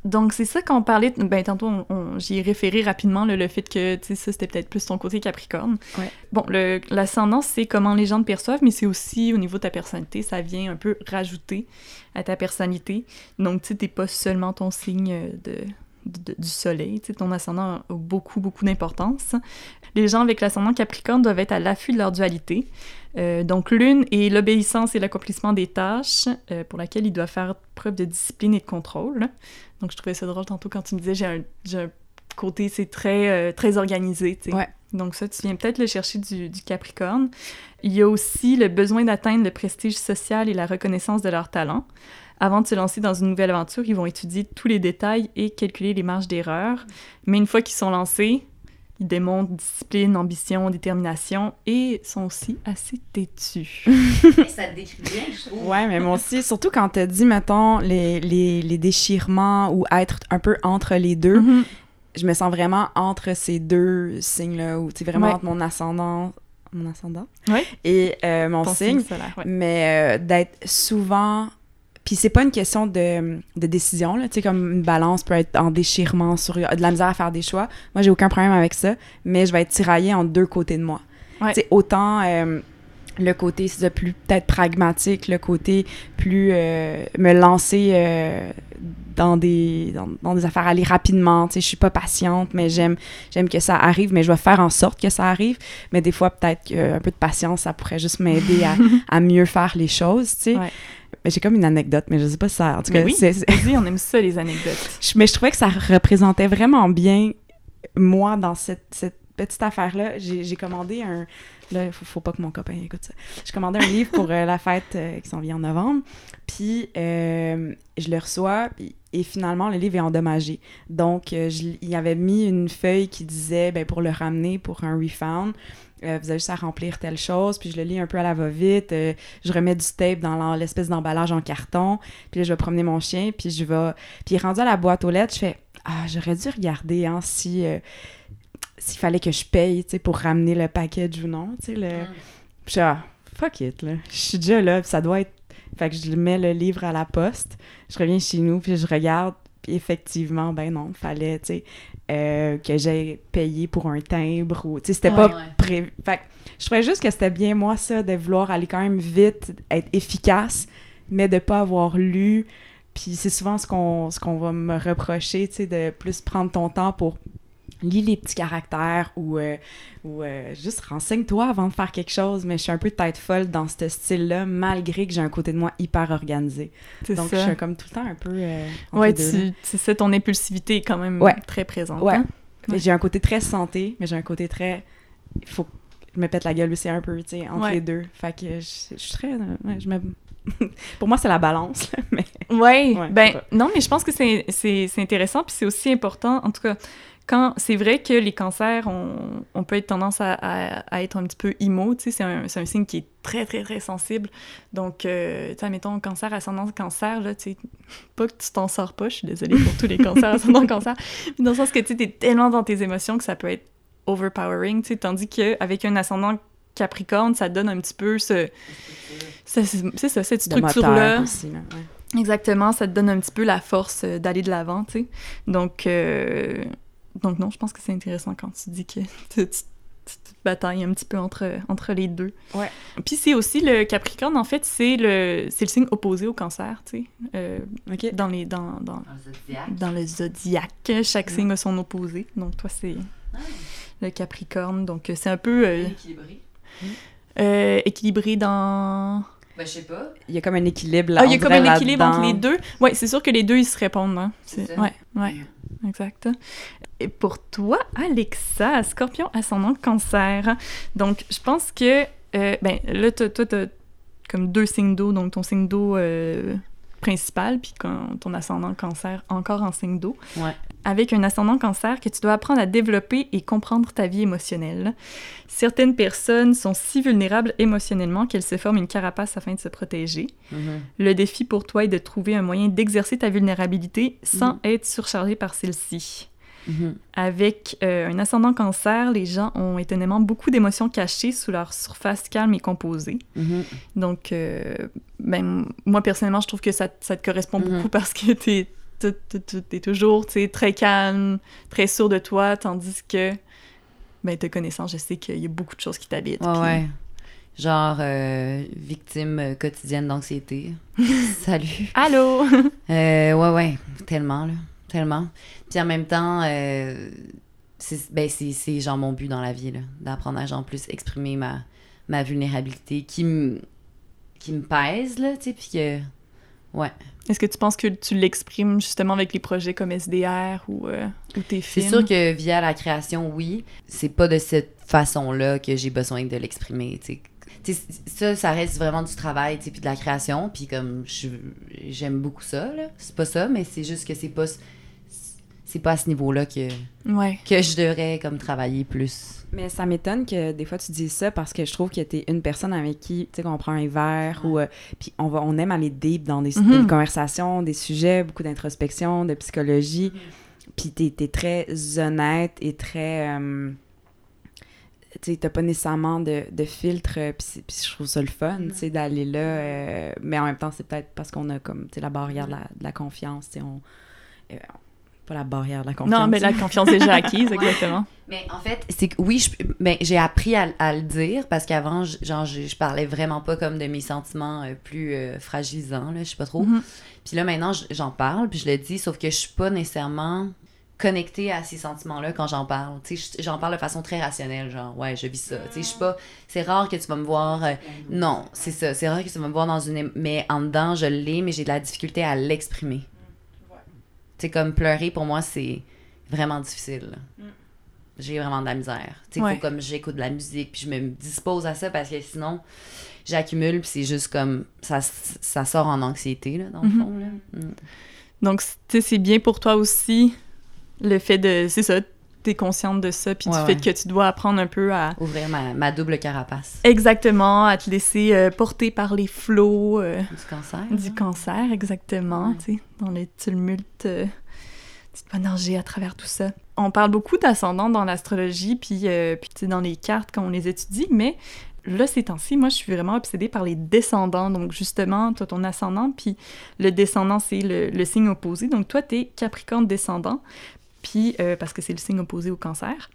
donc, c'est ça quand on parlait. Ben, tantôt, on, j'y ai référé rapidement le fait que, ça, c'était peut-être plus ton côté Capricorne. Ouais. Bon, l'ascendance, c'est comment les gens te perçoivent, mais c'est aussi au niveau de ta personnalité. Ça vient un peu rajouter à ta personnalité. Donc, tu sais, t'es pas seulement ton signe de, de- du soleil. Tu sais, ton ascendant a beaucoup, beaucoup d'importance. Les gens avec l'ascendant Capricorne doivent être à l'affût de leur dualité. Euh, donc, l'une est l'obéissance et l'accomplissement des tâches euh, pour laquelle ils doivent faire preuve de discipline et de contrôle. Donc, je trouvais ça drôle tantôt quand tu me disais j'ai un, côté, c'est très, euh, très organisé. tu sais. Ouais. Donc, ça, tu viens peut-être le chercher du, du Capricorne. Il y a aussi le besoin d'atteindre le prestige social et la reconnaissance de leurs talents. Avant de se lancer dans une nouvelle aventure, ils vont étudier tous les détails et calculer les marges d'erreur. Mais une fois qu'ils sont lancés, ils démontrent discipline, ambition, détermination et sont aussi assez têtus. ça te décrit bien, je trouve. Ouais, mais moi aussi, surtout quand t'as dit, mettons, les, les, les déchirements ou être un peu entre les deux, Mhm. je me sens vraiment entre ces deux signes-là, ou tu vraiment Ouais. entre mon ascendant, mon ascendant Ouais. et euh, mon Ton signe, signe solaire, ouais. mais euh, d'être souvent... Puis c'est pas une question de, de décision, là, tu sais, comme une balance peut être en déchirement, sur de la misère à faire des choix. Moi, j'ai aucun problème avec ça, mais je vais être tiraillée en deux côtés de moi. Ouais. Tu sais, autant euh, le côté, plus peut-être pragmatique, le côté plus euh, me lancer euh, dans des dans, dans des affaires aller rapidement tu sais je suis pas patiente mais j'aime j'aime que ça arrive mais je vais faire en sorte que ça arrive mais des fois peut-être qu'un peu de patience ça pourrait juste m'aider à, à mieux faire les choses tu sais Ouais. J'ai comme une anecdote mais je sais pas si ça en tout Mais cas oui. on aime ça, les anecdotes. mais je trouvais que ça représentait vraiment bien moi dans cette, cette petite affaire là j'ai j'ai commandé un là faut, faut pas que mon copain écoute ça. J'ai commandé un livre pour euh, la fête euh, qui s'en vient en novembre. Puis euh, je le reçois et finalement le livre est endommagé. Donc je- il avait mis une feuille qui disait ben, pour le ramener pour un refund euh, vous avez juste à remplir telle chose, puis je le lis un peu à la va-vite. je remets du tape dans l'espèce d'emballage en carton, puis là, je vais promener mon chien, puis je vais... Puis rendu à la boîte aux lettres, je fais « Ah, j'aurais dû regarder, hein, si... s'il fallait que je paye, tu sais, pour ramener le package ou non, tu sais, le... Mm. Puis je suis ah, fuck it, là. Je suis déjà là, puis ça doit être... Fait que je mets le livre à la poste, je reviens chez nous, puis je regarde, puis effectivement, ben non, fallait, tu sais, euh, que j'ai payé pour un timbre, ou... Tu sais, c'était Ouais, pas ouais. pré... Fait que je trouvais juste que c'était bien, moi, ça, de vouloir aller quand même vite, être efficace, mais de pas avoir lu. Puis c'est souvent ce qu'on ce qu'on va me reprocher, tu sais, de plus prendre ton temps pour lire les petits caractères ou, euh, ou euh, juste renseigne-toi avant de faire quelque chose. Mais je suis un peu tête folle dans ce style-là, malgré que j'ai un côté de moi hyper organisé. C'est Donc ça. je suis comme tout le temps un peu. euh, Ouais, tu, c'est ça, ton impulsivité est quand même Ouais. très présente. Ouais. hein? Ouais. J'ai un côté très santé, mais j'ai un côté très. Il faut que je me pète la gueule aussi un peu, tu sais, entre Ouais. les deux. Fait que je, je suis très. euh, je me... Pour moi, c'est la balance, là, mais. Ouais, Ouais, ben non, mais je pense que c'est intéressant, puis c'est aussi important, en tout cas, quand c'est vrai que les cancers, on, on peut être tendance à, à- à être un petit peu imo, tu sais, c'est un, signe qui est très, très, très sensible. Donc, euh, tu sais, mettons, cancer, ascendant cancer, là, tu sais, pas que tu t'en sors pas, je suis désolée pour tous les cancers, ascendant cancer, mais dans le sens que, tu sais, t'es tellement dans tes émotions que ça peut être overpowering, tu sais, tandis qu'avec un ascendant Capricorne, ça donne un petit peu ce... ce- C'est ça, cette structure-là. ouais. Exactement, ça te donne un petit peu la force euh, d'aller de l'avant, tu sais. Donc, euh, donc non, je pense que c'est intéressant quand tu dis que tu, tu- tu te batailles un petit peu entre, entre les deux. Ouais. Puis c'est aussi le Capricorne, en fait, c'est le, c'est le signe opposé au cancer, tu sais. Euh, OK. dans, les, dans, dans, Dans le zodiaque. dans le zodiaque, chaque Ouais. signe a son opposé. Donc toi, c'est le Capricorne. Donc euh, c'est un peu euh, équilibré. euh, équilibré dans... Ben, je sais pas. Il y a comme un équilibre là. Ah, il y a comme un équilibre entre les deux. Ouais, c'est sûr que les deux, ils se répondent. Hein. C'est. Ouais, ouais, exact. Et pour toi, Alexa, scorpion ascendant cancer. Donc, je pense que, euh, ben, là, toi, t'as comme deux signes d'eau, donc ton signe d'eau euh, principal, puis ton ascendant cancer encore en signe d'eau. Ouais. Avec un ascendant cancer que tu dois apprendre à développer et comprendre ta vie émotionnelle. Certaines personnes sont si vulnérables émotionnellement qu'elles se forment une carapace afin de se protéger. Mhm. Le défi pour toi est de trouver un moyen d'exercer ta vulnérabilité sans Mhm. être surchargé par celle-ci. Mhm. Avec euh, un ascendant cancer, les gens ont étonnamment beaucoup d'émotions cachées sous leur surface calme et composée. Mhm. Donc, euh, ben, moi, personnellement, je trouve que ça, ça te correspond Mhm. beaucoup parce que t'es t'es toujours, très calme, très sûr de toi, tandis que, ben, te connaissant, je sais qu'il y a beaucoup de choses qui t'habitent. Ouais, ouais. Genre, euh, victime quotidienne d'anxiété. Salut. Allô? Ouais, ouais, tellement, là. Tellement. Puis en même temps, euh, c'est ben, c'est- c'est genre mon but dans la vie. D'apprendre à genre plus exprimer ma, ma vulnérabilité qui me qui me pèse, là, tu sais, puis que... Ouais. Est-ce que tu penses que tu l'exprimes justement avec les projets comme SDR ou, euh, ou tes C'est films? sûr que via la création, oui. C'est pas de cette façon-là que j'ai besoin de l'exprimer, tu sais. Ça, ça reste vraiment du travail, tu sais, puis de la création, puis comme j'aime beaucoup ça, là. C'est pas ça, mais c'est juste que c'est pas... C'est pas à ce niveau-là que, Ouais. que je devrais, comme, travailler plus. Mais ça m'étonne que des fois tu dises ça parce que je trouve que t'es une personne avec qui, tu sais, qu'on prend un verre ou... euh, puis on, va, on aime aller deep dans des, Mhm. des conversations, des sujets, beaucoup d'introspection, de psychologie. Puis t'es es très honnête et très... euh, tu t'as pas nécessairement de, de filtre, euh, puis je trouve ça le fun, tu sais, d'aller là. euh, mais en même temps, c'est peut-être parce qu'on a comme, tu sais, la barrière de la, de la confiance, tu sais, on... euh, pas la barrière de la confiance. Non, mais la confiance est déjà acquise, exactement. Mais en fait, c'est que oui, je- ben, j'ai appris à, à le dire parce qu'avant, je- genre, je, je parlais vraiment pas comme de mes sentiments euh, plus euh, fragilisants, là, je sais pas trop. Mhm. Puis là, maintenant, je- j'en parle, puis je le dis, sauf que je suis pas nécessairement connectée à ces sentiments-là quand j'en parle. Tu sais, je- j'en parle de façon très rationnelle, genre, ouais, je vis ça. Tu sais, je suis pas... C'est rare que tu vas me voir... euh, non, c'est ça. C'est rare que tu vas me voir dans une... Mais en dedans, je l'ai, mais j'ai de la difficulté à l'exprimer. Tu sais, comme pleurer, pour moi, c'est vraiment difficile. là. J'ai vraiment de la misère. Tu sais, Ouais. faut comme j'écoute de la musique, puis je me dispose à ça parce que sinon, j'accumule, puis c'est juste comme... Ça, ça sort en anxiété, là, dans le Mhm. fond, là. Mm. Donc, tu sais, c'est bien pour toi aussi, le fait de... C'est ça, t'es consciente de ça, puis Ouais, du ouais. fait que tu dois apprendre un peu à... Ouvrir ma, ma double carapace Exactement, à te laisser euh, porter par les flots euh, du cancer. du cancer, exactement, Ouais. tu sais, dans les tumultes, euh, petite énergie à travers tout ça. On parle beaucoup d'ascendant dans l'astrologie, puis, euh, puis tu dans les cartes quand on les étudie, mais là, ces temps-ci, moi, je suis vraiment obsédée par les descendants. Donc, justement, toi, ton ascendant, puis le descendant, c'est le, le signe opposé. Donc, toi, t'es Capricorne descendant, puis euh, parce que c'est le signe opposé au cancer.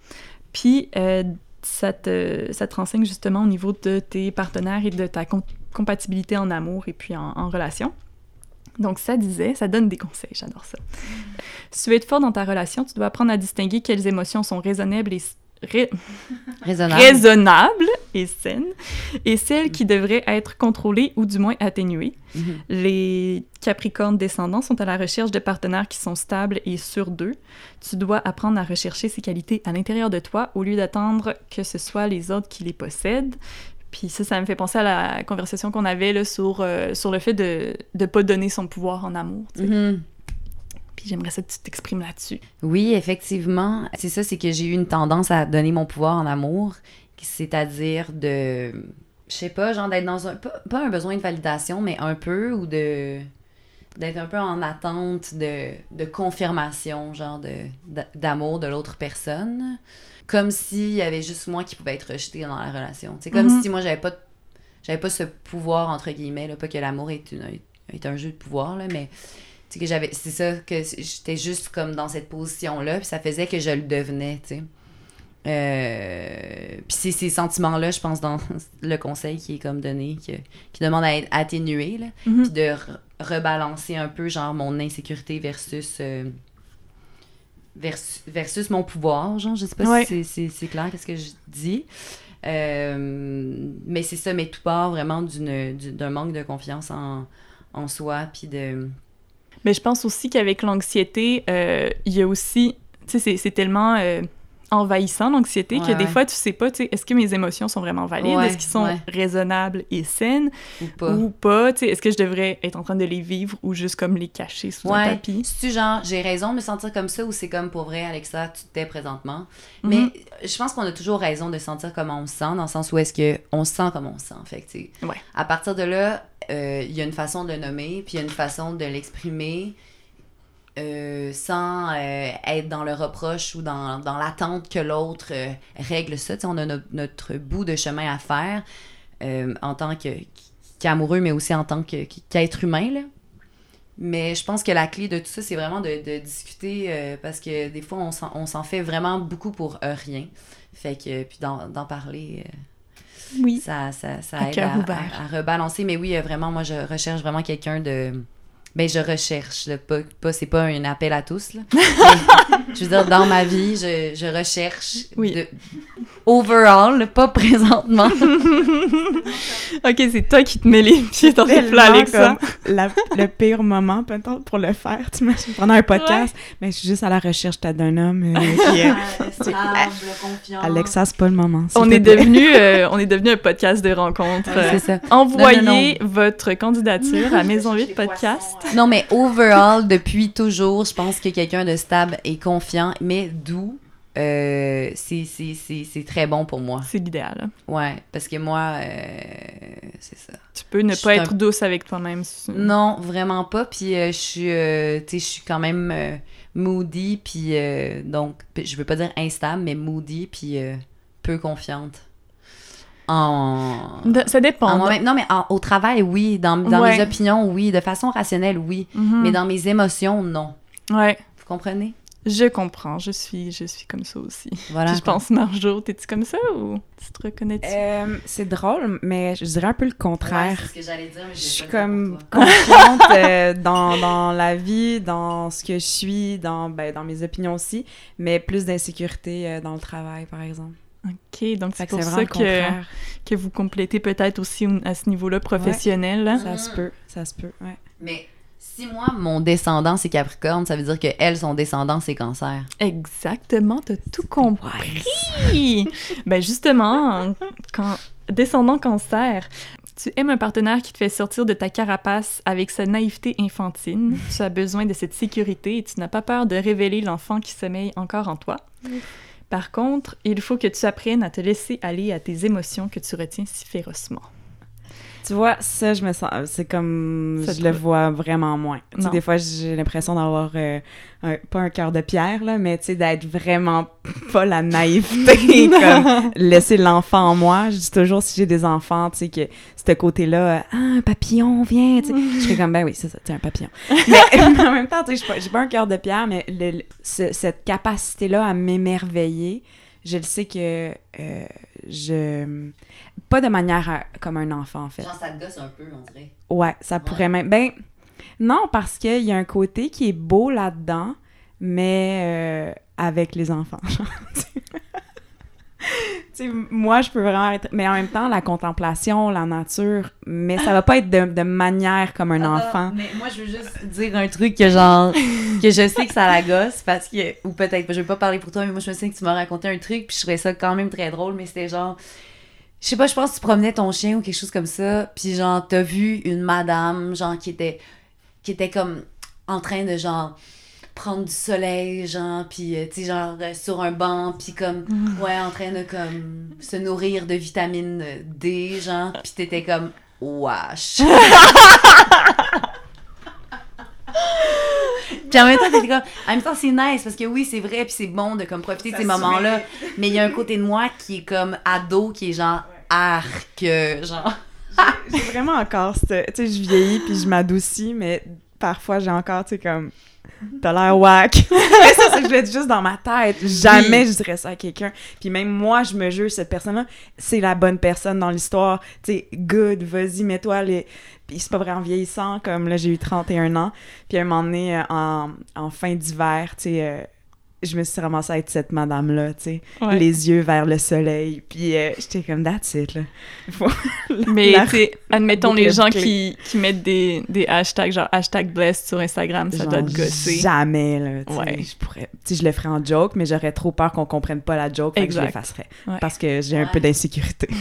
Puis, euh, ça, te, ça te renseigne justement au niveau de tes partenaires et de ta com- compatibilité en amour et puis en, en relation. Donc, ça disait, ça donne des conseils, j'adore ça. Si tu veux être fort dans ta relation, tu dois apprendre à distinguer quelles émotions sont raisonnables et, ré- Raisonnable. et saines, et celles qui devraient être contrôlées ou du moins atténuées. Mhm. Les Capricornes descendants sont à la recherche de partenaires qui sont stables et sûrs d'eux. Tu dois apprendre à rechercher ces qualités à l'intérieur de toi au lieu d'attendre que ce soit les autres qui les possèdent. Puis ça, ça me fait penser à la conversation qu'on avait là, sur, euh, sur le fait de ne pas donner son pouvoir en amour. Puis j'aimerais ça que tu t'exprimes là-dessus. Oui, effectivement. C'est ça, c'est que j'ai eu une tendance à donner mon pouvoir en amour, c'est-à-dire de, je sais pas, genre d'être dans un, pas, un besoin de validation, mais un peu, ou de, d'être un peu en attente de, de confirmation, genre d'amour de l'autre personne. Comme s'il y avait juste moi qui pouvais être rejetée dans la relation. C'est comme Mhm. si moi, j'avais pas, j'avais pas ce pouvoir, entre guillemets, là, pas que l'amour est, une, est un jeu de pouvoir, là, mais que j'avais c'est ça que j'étais juste comme dans cette position là puis ça faisait que je le devenais tu sais Euh, puis c'est ces sentiments là je pense dans le conseil qui est comme donné que- qui demande à être atténué là Mhm. puis de re- rebalancer un peu genre mon insécurité versus euh, versus, versus mon pouvoir genre je sais pas Ouais. si c'est- clair qu'est-ce que je dis Euh, mais c'est ça mais tout part vraiment d'une du- d'un manque de confiance en, en soi puis de Mais je pense aussi qu'avec l'anxiété, euh, il y a aussi, tu sais, c'est- tellement euh, envahissant l'anxiété que Ouais, des ouais. fois tu sais pas, tu sais, est-ce que mes émotions sont vraiment valides, Ouais, est-ce qu'ils sont raisonnables et saines? Ou pas ou pas, tu sais, est-ce que je devrais être en train de les vivre ou juste comme les cacher sous un tapis? C'est-tu genre, j'ai raison de me sentir comme ça ou c'est comme pour vrai, Alexa, tu t'es présentement? Mhm. Mais je pense qu'on a toujours raison de sentir comment on se sent, dans le sens où est-ce que on se sent comme on se sent. Fait que, tu sais, Ouais. à partir de là, euh, il y a une façon de le nommer, puis il y a une façon de l'exprimer euh, sans euh, être dans le reproche ou dans, dans l'attente que l'autre règle ça. On a no- notre bout de chemin à faire en tant qu'amoureux, mais aussi en tant qu'être humain. Là. Mais je pense que la clé de tout ça, c'est vraiment de, de discuter parce que des fois, on s'en- fait vraiment beaucoup pour rien. Fait que, puis d'en parler, Oui. ça, ça, ça aide à rebalancer. Mais oui, euh, vraiment, moi, je recherche vraiment quelqu'un de. Ben, je recherche, là, pas, pas, c'est pas un appel à tous, là. Je veux dire, dans ma vie, je, je recherche. Oui. de- overall, pas présentement. Ok, c'est toi qui te mets les pieds dans les plats, Alexa. la- le pire moment peut-être pour le faire, tu imagines, pendant un podcast. Mais je suis juste à la recherche peut-être d'un homme euh, qui confiant. Alexa, c'est pas le moment. On est, devenu, euh, on est devenu un podcast de rencontres. Ouais, c'est ça. Envoyez Non, votre candidature à Maison 8 Podcast. Non, mais overall, depuis toujours, je pense que quelqu'un de stable et confiant, mais doux, euh, c'est- très bon pour moi. C'est l'idéal. Ouais, parce que moi, euh, c'est ça. Tu peux ne Je pas être un- douce avec toi-même. Non, vraiment pas. Puis euh, je suis, tu sais, je suis quand même moody, puis euh, donc, je veux pas dire instable, mais moody, puis peu confiante. En... De- ça dépend. en. Non, mais en- au travail, oui. Dans, dans Ouais. mes opinions, oui. De façon rationnelle, oui. Mhm. Mais dans mes émotions, non. Ouais, Vous comprenez? je comprends. Je suis, je suis comme ça aussi. Voilà. Puis je pense, Marjo, t'es-tu comme ça ou tu te reconnais-tu? Euh, c'est drôle, mais je dirais un peu le contraire. ce que j'allais dire, mais je suis comme confiante euh, dans, dans la vie, dans ce que je suis, dans, ben, dans mes opinions aussi, mais plus d'insécurité euh, dans le travail, par exemple. Ok, donc c'est pour ça que, que vous complétez peut-être aussi au- à ce niveau-là professionnel. hein? Ça se peut, ça se peut, ouais. Mais si moi, mon descendant, c'est Capricorne, ça veut dire que elle, son descendant, c'est Cancer. Exactement, t'as tout compris. ben justement, quand descendant cancer, tu aimes un partenaire qui te fait sortir de ta carapace avec sa naïveté infantine. Tu as besoin de cette sécurité et tu n'as pas peur de révéler l'enfant qui sommeille encore en toi. Par contre, il faut que tu apprennes à te laisser aller à tes émotions que tu retiens si férocement. Tu vois, ça, je me sens. C'est comme. Ça je le vois vraiment moins. Tu sais, Non. des fois, j'ai l'impression d'avoir. euh, un- pas un cœur de pierre, là, mais tu sais, d'être vraiment pas la naïveté. comme laisser l'enfant en moi. Je dis toujours, si j'ai des enfants, tu sais, que ce côté-là, euh, ah, un papillon, viens. Tu sais, je serais comme, ben oui, c'est ça, tu un papillon. mais en même temps, tu sais, j'ai pas- pas un cœur de pierre, mais le- le- ce- cette capacité-là à m'émerveiller, je le sais que euh, je. Pas de manière à- comme un enfant, en fait. Genre, ça te gosse un peu, on dirait. Ouais, ça pourrait même. Ben, non, parce qu'il y a un côté qui est beau là-dedans, mais euh, avec les enfants. genre, tu sais. Tu sais, moi, je peux vraiment être. Mais en même temps, la contemplation, la nature, mais ça va pas être de, de manière comme un enfant. Ah, Mais moi, je veux juste dire un truc que genre, que je sais que ça la gosse parce que, ou peut-être, je vais pas parler pour toi, mais moi, je me souviens que tu m'as raconté un truc, puis je trouvais ça quand même très drôle, mais c'était genre, je sais pas, je pense que tu promenais ton chien ou quelque chose comme ça, puis genre, t'as vu une madame, genre, qui était, qui était comme en train de genre, prendre du soleil, genre, puis, euh, tu sais, genre, euh, sur un banc, puis comme, ouais, en train de, comme, se nourrir de vitamine D, genre, puis t'étais comme, wesh. Puis en même temps, comme, en même temps, c'est nice parce que oui, c'est vrai, puis c'est bon de comme profiter de ces moments-là. Mais il y a un côté de moi qui est comme ado, qui est genre arc, euh, genre. J'ai vraiment encore cette. Tu sais, je vieillis puis je m'adoucis, mais parfois j'ai encore, tu sais, comme. T'as l'air whack. mais ça, c'est que je l'ai dit juste dans ma tête. Jamais je dirais ça à quelqu'un. Puis même moi, je me juge, cette personne-là, c'est la bonne personne dans l'histoire. Tu sais, good, vas-y, mets-toi les. Puis c'est pas vrai en vieillissant, comme là, j'ai eu 31 ans. Puis à un moment donné, euh, en, en fin d'hiver, tu sais, euh, je me suis ramassée à être cette madame-là, tu sais, Ouais. les yeux vers le soleil. Puis euh, j'étais comme, that's it, là. Mais la- tu sais, admettons les gens qui, qui mettent des, des hashtags, genre hashtag blessed sur Instagram, ça Genre, doit te gosser. Jamais, là. tu sais, Ouais. Je pourrais. Je le ferais en joke, mais j'aurais trop peur qu'on comprenne pas la joke, fait que je l'effacerais. Ouais. Parce que j'ai un peu d'insécurité.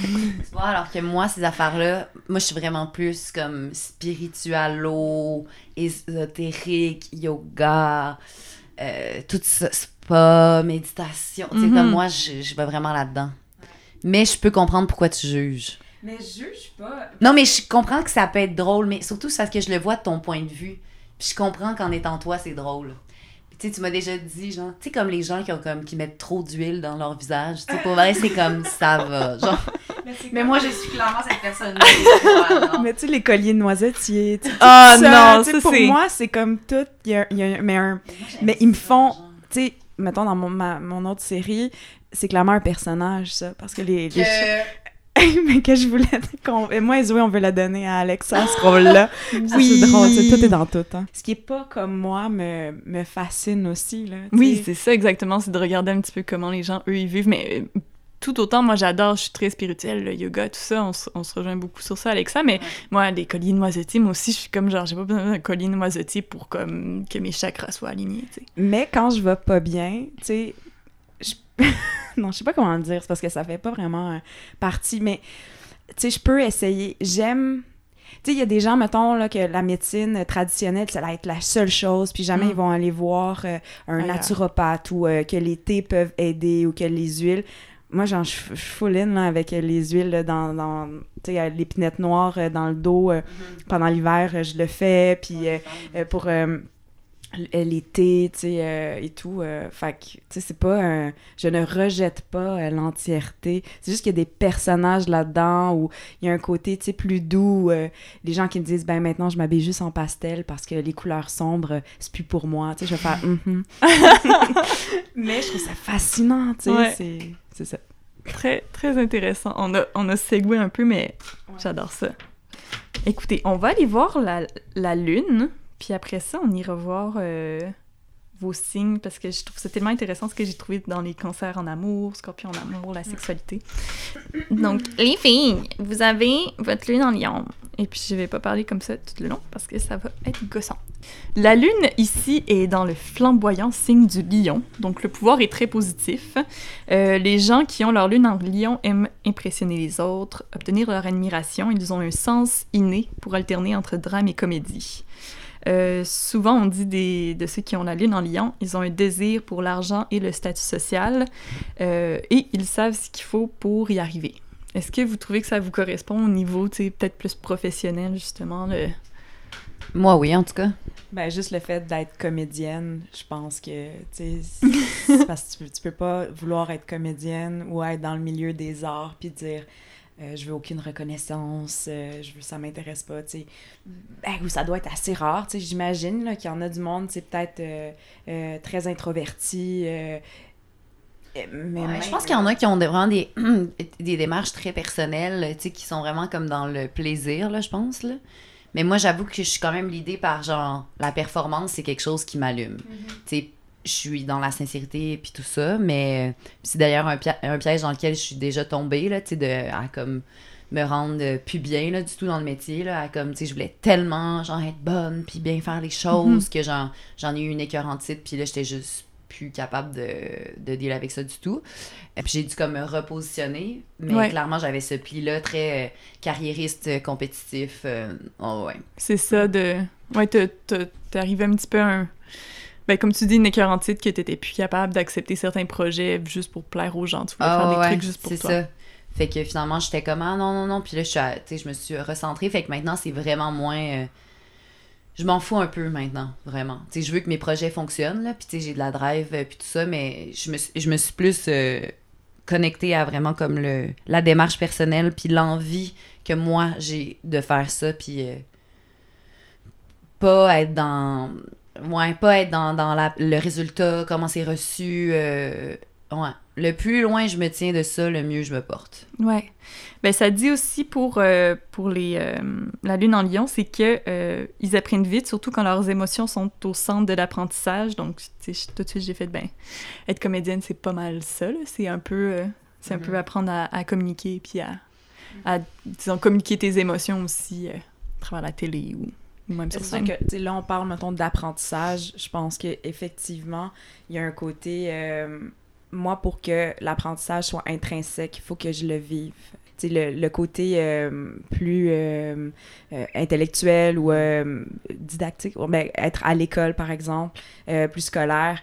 Tu vois, alors que moi, ces affaires-là, moi, je suis vraiment plus comme spiritualo, ésotérique, yoga, euh, tout ça, spa, méditation. Tu sais, Mhm. comme moi, je, je vais vraiment là-dedans. Mais je peux comprendre pourquoi tu juges. Mais juge pas. Non, mais je comprends que ça peut être drôle, mais surtout c'est parce que je le vois de ton point de vue. Puis je comprends qu'en étant toi, c'est drôle. Tu sais, tu m'as déjà dit, genre, tu sais, comme les gens qui, ont comme, qui mettent trop d'huile dans leur visage. Tu sais, pour vrai, c'est comme ça va. Genre, Mais moi, je suis clairement cette personne-là. mais tu sais, les colliers de noisetiers. tu sais, Ah tout ça, non, tu sais, ça, Pour c'est- moi, c'est comme tout. Y a, y a- mais, un- mais ils me font. Tu sais, mettons dans mon, ma- mon autre série, c'est clairement un personnage, ça. Parce que les. les mais que je voulais qu'on et moi et Zoé on veut la donner à Alexa ce rôle là Oui. c'est drôle tout est dans tout hein. ce qui est pas comme moi me, me fascine aussi là Oui, c'est ça exactement, c'est de regarder un petit peu comment les gens, eux, ils vivent. Mais euh, tout autant, moi, j'adore, je suis très spirituelle, le yoga, tout ça, on, se- on se rejoint beaucoup sur ça, Alexa. Mais moi, les colliers noisetiers, moi aussi, je suis comme genre, j'ai pas besoin d'un collier noisetier pour comme que mes chakras soient alignés, tu sais. mais quand je vais pas bien tu sais. non je sais pas comment le dire c'est parce que ça fait pas vraiment euh, partie mais tu sais je peux essayer j'aime tu sais, il y a des gens, mettons, là, que la médecine traditionnelle, ça va être la seule chose, puis jamais Mm. ils vont aller voir euh, un naturopathe ou euh, que les thés peuvent aider ou que les huiles. Moi, genre, je full in, là, avec les huiles là, dans, dans tu sais, l'épinette noire dans le dos. euh, pendant l'hiver, je le fais, puis pour l- les thés, tu sais, euh, et tout. euh, fait que, tu sais, c'est pas un... Je ne rejette pas euh, l'entièreté. C'est juste qu'il y a des personnages là-dedans où il y a un côté, tu sais, plus doux. euh, les gens qui me disent, ben maintenant, je m'habille juste en pastel parce que les couleurs sombres, c'est plus pour moi. Tu sais, je vais faire, Mhm. Mais je trouve ça fascinant, tu sais. Ouais. c'est- ça. Très, très intéressant. On a, on a segwé un peu, mais j'adore ça. Écoutez, on va aller voir la, la lune, puis après ça, on ira voir euh, vos signes, parce que je trouve ça tellement intéressant ce que j'ai trouvé dans les cancers en amour, scorpion en amour, la sexualité. Donc, les filles, vous avez votre lune en lion. Et puis, je vais pas parler comme ça tout le long, parce que ça va être gossant. La lune, ici, est dans le flamboyant signe du lion, donc le pouvoir est très positif. Euh, les gens qui ont leur lune en lion aiment impressionner les autres, obtenir leur admiration. Ils ont un sens inné pour alterner entre drame et comédie. Euh, souvent, on dit des, de ceux qui ont la lune en lion, ils ont un désir pour l'argent et le statut social, euh, et ils savent ce qu'il faut pour y arriver. Est-ce que vous trouvez que ça vous correspond au niveau, tu sais, peut-être plus professionnel, justement? Le... Moi, oui, en tout cas. Ben, juste le fait d'être comédienne, je pense que, tu sais, parce que tu peux, tu peux pas vouloir être comédienne ou être dans le milieu des arts puis dire euh, je veux aucune reconnaissance, euh, je veux, ça m'intéresse pas, tu sais. Ben, ou ça doit être assez rare, tu sais, j'imagine qu'il y en a du monde, c'est peut-être euh, euh, très introverti. mais Ouais, même- je pense qu'il y en a qui ont vraiment des, des démarches très personnelles, tu sais, qui sont vraiment comme dans le plaisir, là, je pense, là. Mais moi, j'avoue que je suis quand même l'idée par, genre, la performance, c'est quelque chose qui m'allume. Tu sais, je suis dans la sincérité puis tout ça, mais euh, c'est d'ailleurs un, piège dans lequel je suis déjà tombée, là, tu sais, de, à comme me rendre plus bien, là, du tout dans le métier, là, à comme, tu sais, je voulais tellement, genre, être bonne puis bien faire les choses que, genre, j'en ai eu une écœurante titre, puis là, j'étais juste plus capable de, de dealer avec ça du tout. Et puis j'ai dû comme me repositionner, mais Ouais. clairement j'avais ce pli-là très euh, carriériste, compétitif. euh, oh, ouais. C'est ça de... Ouais, t'es arrivé un petit peu à un... Ben, comme tu dis, une écœur en titre que t'étais plus capable d'accepter certains projets juste pour plaire aux gens. Tu voulais faire des Ah ouais, trucs juste pour c'est toi. ça. Fait que finalement j'étais comme ah non non non, puis là je je me suis recentrée. Fait que maintenant c'est vraiment moins. euh, je m'en fous un peu maintenant, vraiment. Tu je veux que mes projets fonctionnent là, puis tu sais j'ai de la drive euh, puis tout ça, mais je me suis, je me suis plus euh, connectée à vraiment comme le la démarche personnelle puis l'envie que moi j'ai de faire ça puis euh, pas être dans ouais pas être dans, dans la- le résultat comment c'est reçu euh, ouais le plus loin je me tiens de ça le mieux je me porte Ouais. Ben, ça dit aussi pour, euh, pour les, euh, la lune en lion, c'est que euh, ils apprennent vite, surtout quand leurs émotions sont au centre de l'apprentissage. Donc, tout de suite, j'ai fait, ben, être comédienne, c'est pas mal ça. C'est un peu, c'est un peu apprendre à, à communiquer, puis à, à, disons, communiquer tes émotions aussi à travers la télé ou, ou même sur C'est que, là, on parle, mettons, d'apprentissage. Je pense qu'effectivement, il y a un côté... euh, moi, pour que l'apprentissage soit intrinsèque, il faut que je le vive. Tu sais, le, le côté euh, plus euh, euh, intellectuel ou didactique, ou ben, être à l'école, par exemple, plus scolaire,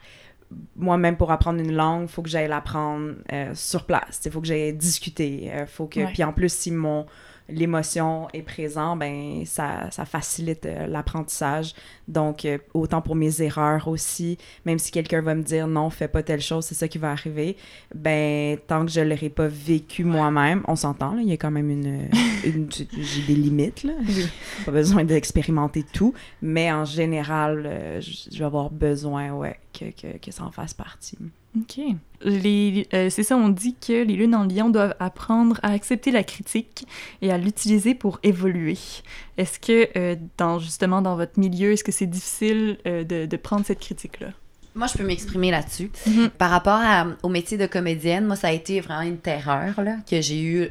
moi-même, pour apprendre une langue, il faut que j'aille l'apprendre sur place. Il faut que j'aille discuter. faut que... Puis en plus, si mon l'émotion est présente, ben ça, ça facilite euh, l'apprentissage. Donc, euh, autant pour mes erreurs aussi, même si quelqu'un va me dire non, fais pas telle chose, c'est ça qui va arriver, ben tant que je l'aurai pas vécu moi-même, on s'entend, il y a quand même une... une j'ai des limites, là. Pas besoin d'expérimenter tout, mais en général, euh, je vais avoir besoin, ouais, que, que, que ça en fasse partie. OK. Les, euh, c'est ça, on dit que les lunes en lion doivent apprendre à accepter la critique et à l'utiliser pour évoluer. Est-ce que, euh, dans, justement, dans votre milieu, est-ce que c'est difficile euh, de, de, prendre cette critique-là? Moi, je peux m'exprimer là-dessus. Mm -hmm. Par rapport à, au métier de comédienne, moi, ça a été vraiment une terreur là, que j'ai eue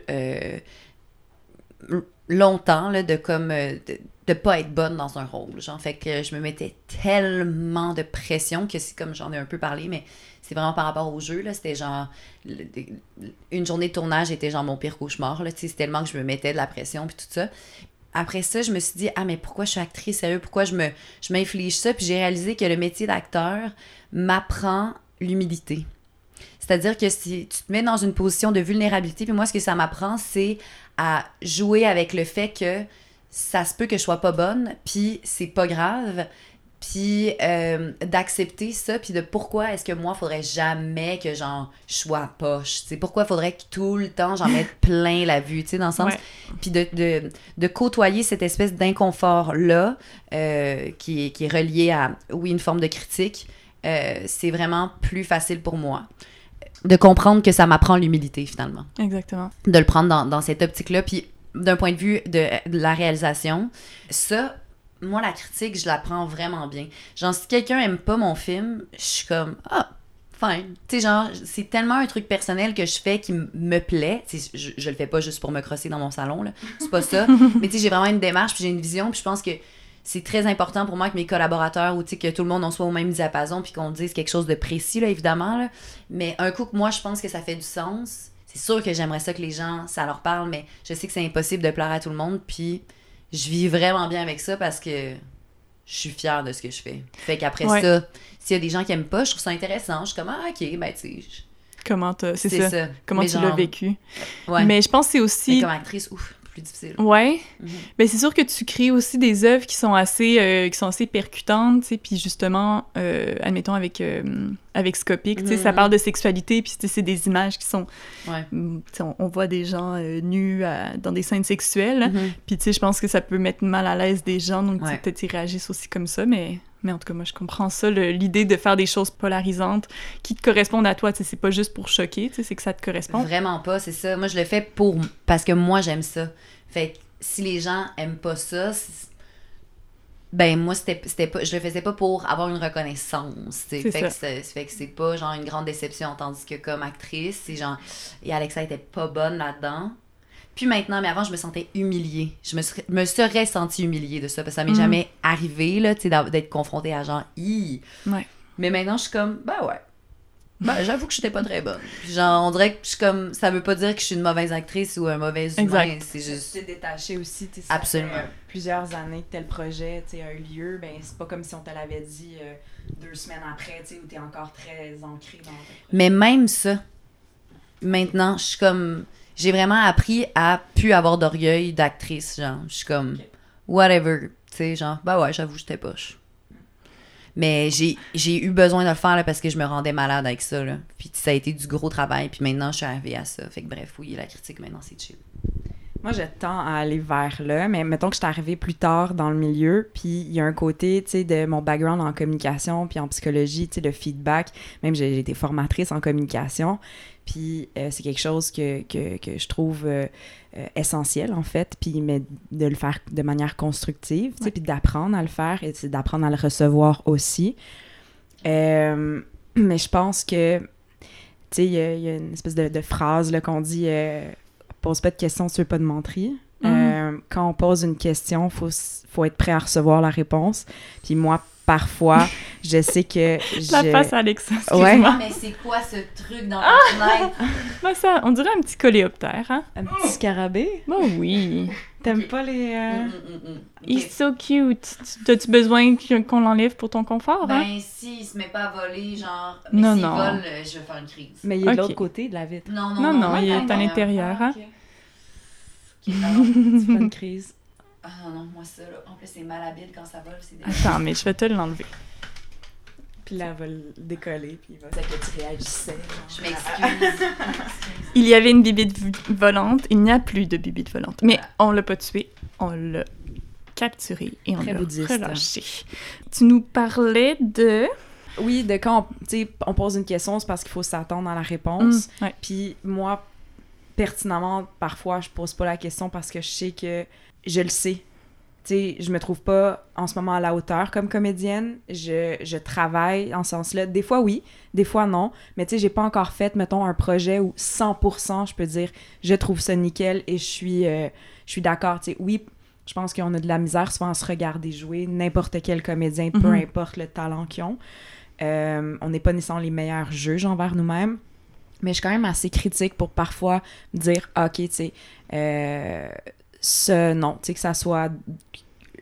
longtemps, là, de comme... De, de pas être bonne dans un rôle. Genre, fait que je me mettais tellement de pression que c'est comme j'en ai un peu parlé, mais vraiment par rapport au jeu, là. C'était genre. Une journée de tournage était genre mon pire cauchemar, là. C'est tellement que je me mettais de la pression, puis tout ça. Après ça, je me suis dit, ah, mais pourquoi je suis actrice, sérieux? Pourquoi je me je m'inflige ça? Puis j'ai réalisé que le métier d'acteur m'apprend l'humilité. C'est-à-dire que si tu te mets dans une position de vulnérabilité, puis moi, ce que ça m'apprend, c'est à jouer avec le fait que ça se peut que je sois pas bonne, puis c'est pas grave, puis euh, d'accepter ça, puis de pourquoi est-ce que moi, faudrait jamais que genre, je sois poche, tu sais, pourquoi faudrait que tout le temps, j'en mette plein la vue, tu sais, dans le sens, ouais. puis de, de, de, côtoyer cette espèce d'inconfort-là, euh, qui, qui est relié à, oui, une forme de critique, euh, c'est vraiment plus facile pour moi de comprendre que ça m'apprend l'humilité, finalement. Exactement. De le prendre dans, dans cette optique-là, puis d'un point de vue de, de, la réalisation, ça, moi, la critique, je la prends vraiment bien. Genre, si quelqu'un aime pas mon film, je suis comme, ah, fine. Tu sais, genre, c'est tellement un truc personnel que je fais qui me plaît. Tu sais, je, je le fais pas juste pour me crosser dans mon salon, là. C'est pas ça. Mais tu sais, j'ai vraiment une démarche, puis j'ai une vision, puis je pense que c'est très important pour moi que mes collaborateurs ou que tout le monde en soit au même diapason puis qu'on dise quelque chose de précis, là, évidemment. Là. Mais un coup que moi, je pense que ça fait du sens, c'est sûr que j'aimerais ça que les gens, ça leur parle, mais je sais que c'est impossible de plaire à tout le monde. Puis je vis vraiment bien avec ça parce que je suis fière de ce que je fais. Fait qu'après ouais. ça, s'il y a des gens qui aiment pas, je trouve ça intéressant. Je suis comme, ah, ok, ben, tu sais. Comment. C'est ça. ça. Comment mais tu l'as vécu. Ouais. Mais je pense que c'est aussi. Mais comme actrice, ouf plus difficile. Ouais. Mm -hmm. Ben c'est sûr que tu crées aussi des œuvres qui sont assez euh, qui sont assez percutantes, tu sais, puis justement euh, admettons avec euh, avec Scopic, tu sais, mm -hmm. ça parle de sexualité puis c'est des images qui sont ouais. on, on, voit des gens nus à, dans des scènes sexuelles, mm -hmm. puis tu sais je pense que ça peut mettre mal à l'aise des gens donc ouais. peut-être ils réagissent aussi comme ça mais mais en tout cas, moi, je comprends ça, l'idée de faire des choses polarisantes qui te correspondent à toi. Tu sais, c'est pas juste pour choquer, tu sais, c'est que ça te correspond. Vraiment pas, c'est ça. Moi, je le fais pour... parce que moi, j'aime ça. Fait que si les gens aiment pas ça, ben moi, c'était pas... Je le faisais pas pour avoir une reconnaissance. Fait, fait que c'est pas, genre, une grande déception. Tandis que comme actrice, c'est genre... Et Alexa était pas bonne là-dedans. Puis maintenant, mais avant, je me sentais humiliée. Je me, serais, me serais sentie humiliée de ça, parce que ça m'est mmh. jamais arrivé, là, tu sais, d'être confrontée à genre, Hi! Ouais. Mais maintenant, je suis comme, ben ouais. Ben, j'avoue que j'étais pas très bonne. Puis genre, on dirait que je suis comme, ça veut pas dire que je suis une mauvaise actrice ou un mauvais humain. C'est juste. Tu détaché aussi, tu sais. Absolument. Fait, plusieurs années que tel projet, tu eu lieu, ben, c'est pas comme si on te l'avait dit euh, deux semaines après, tu sais, où t'es encore très ancré dans. Mais même ça, maintenant, je suis comme j'ai vraiment appris à plus avoir d'orgueil d'actrice, genre. Je suis comme, whatever, tu sais, genre, bah ouais, j'avoue, j'étais poche. Mais j'ai eu besoin de le faire là, parce que je me rendais malade avec ça. Là. Puis ça a été du gros travail. Puis maintenant, je suis arrivée à ça. Fait que bref, oui, la critique, maintenant, c'est chill. Moi, je tends à aller vers là, mais mettons que je suis arrivée plus tard dans le milieu, puis il y a un côté, tu sais, de mon background en communication, puis en psychologie, tu sais, le feedback. Même j'ai été formatrice en communication. Puis euh, c'est quelque chose que, que, que je trouve euh, euh, essentiel, en fait, puis mais de le faire de manière constructive, ouais. puis d'apprendre à le faire et d'apprendre à le recevoir aussi. Mais je pense que, tu sais, il y, y, a une espèce de, de phrase qu'on dit pose pas de questions, tu veux pas de menterie. Mm -hmm. quand on pose une question, il faut, faut être prêt à recevoir la réponse. Puis moi, parfois, je sais que La je... face Alexa, ouais. mais c'est quoi ce truc dans ta fenêtre? ben ça, on dirait un petit coléoptère, hein? Un petit scarabée? Ben oui. T'aimes okay. pas les... Euh... Mm, mm, mm, okay. He's so cute. T'as-tu besoin qu'on l'enlève pour ton confort, ben, hein? Ben, s'il se met pas à voler, genre... Mais non, s'il non. vole, euh, je vais faire une crise. Mais il est okay. de l'autre côté de la vitre. Non, non, non. Non, non, il est à l'intérieur, hein? c'est pas une crise. Ah non, moi ça, là. En plus, c'est malhabile quand ça vole. C'est. Attends, mais je vais te l'enlever. Puis là, elle va le décoller, puis il va dire que tu réagissais. Je m'excuse. Il y avait une bibite volante, il n'y a plus de bibite volante. Mais on l'a pas tué, on l'a capturé et on l'a bouddhiste. relâché. Tu nous parlais de... Oui, de quand on, pose une question, c'est parce qu'il faut s'attendre à la réponse. Mm, ouais. Puis moi, pertinemment, parfois, je pose pas la question parce que je sais que je le sais. Tu sais, je me trouve pas en ce moment à la hauteur comme comédienne. Je, je travaille en ce sens-là. Des fois, oui, des fois, non. Mais tu sais, j'ai pas encore fait, mettons, un projet où 100%, je peux dire, je trouve ça nickel et je suis, euh, je suis d'accord. Tu sais, oui, je pense qu'on a de la misère souvent à se regarder jouer. N'importe quel comédien, peu Mhm. importe le talent qu'ils ont. Euh, on n'est pas nécessairement les meilleurs juges envers nous-mêmes. Mais je suis quand même assez critique pour parfois dire, OK, tu sais, euh, ce, non, tu sais, que ça soit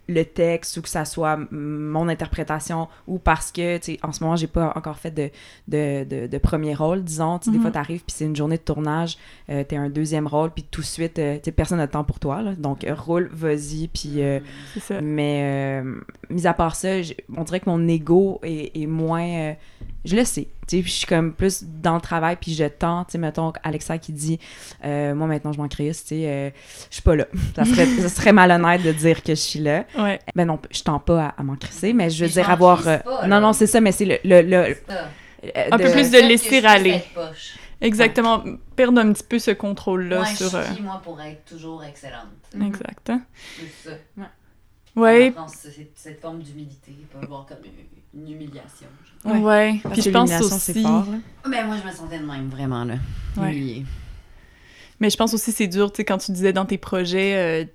le texte ou que ça soit mon interprétation ou parce que, tu sais, en ce moment, j'ai pas encore fait de, de, de, de premier rôle, disons. Tu sais. Des fois, t'arrives, puis c'est une journée de tournage, euh, t'es un deuxième rôle, puis tout de suite, euh, tu sais, personne n'a de temps pour toi, là. Donc, euh, roule, vas-y, puis... euh, C'est ça. mais, euh, mis à part ça, on dirait que mon ego est, est moins... je le sais, tu sais, puis je suis comme plus dans le travail, puis je tente, tu sais, mettons, Alexa qui dit euh, Moi, maintenant, je m'en crisse, tu sais, euh, je suis pas là. » Ça serait, ça serait malhonnête de dire que je suis là. Ouais. Ben non, je tends pas à, à m'en crisser, mais je veux Mais je dire avoir... euh, pas, non, non, c'est ça, mais c'est le... le, euh, Un peu plus de laisser je aller. Exactement. Perdre un petit peu ce contrôle-là Moi, sur... je euh, suis moi, pour être toujours excellente. Exact. hein. C'est ça. Ouais. On apprend cette, cette forme d'humilité, pas voir comme une, une humiliation. Ouais. Ouais. parce Puis que je pense aussi... fort. Mais moi, je me sentais de même, vraiment, là. Ouais. Humiliée. Mais je pense aussi c'est dur, tu sais, quand tu disais dans tes projets euh,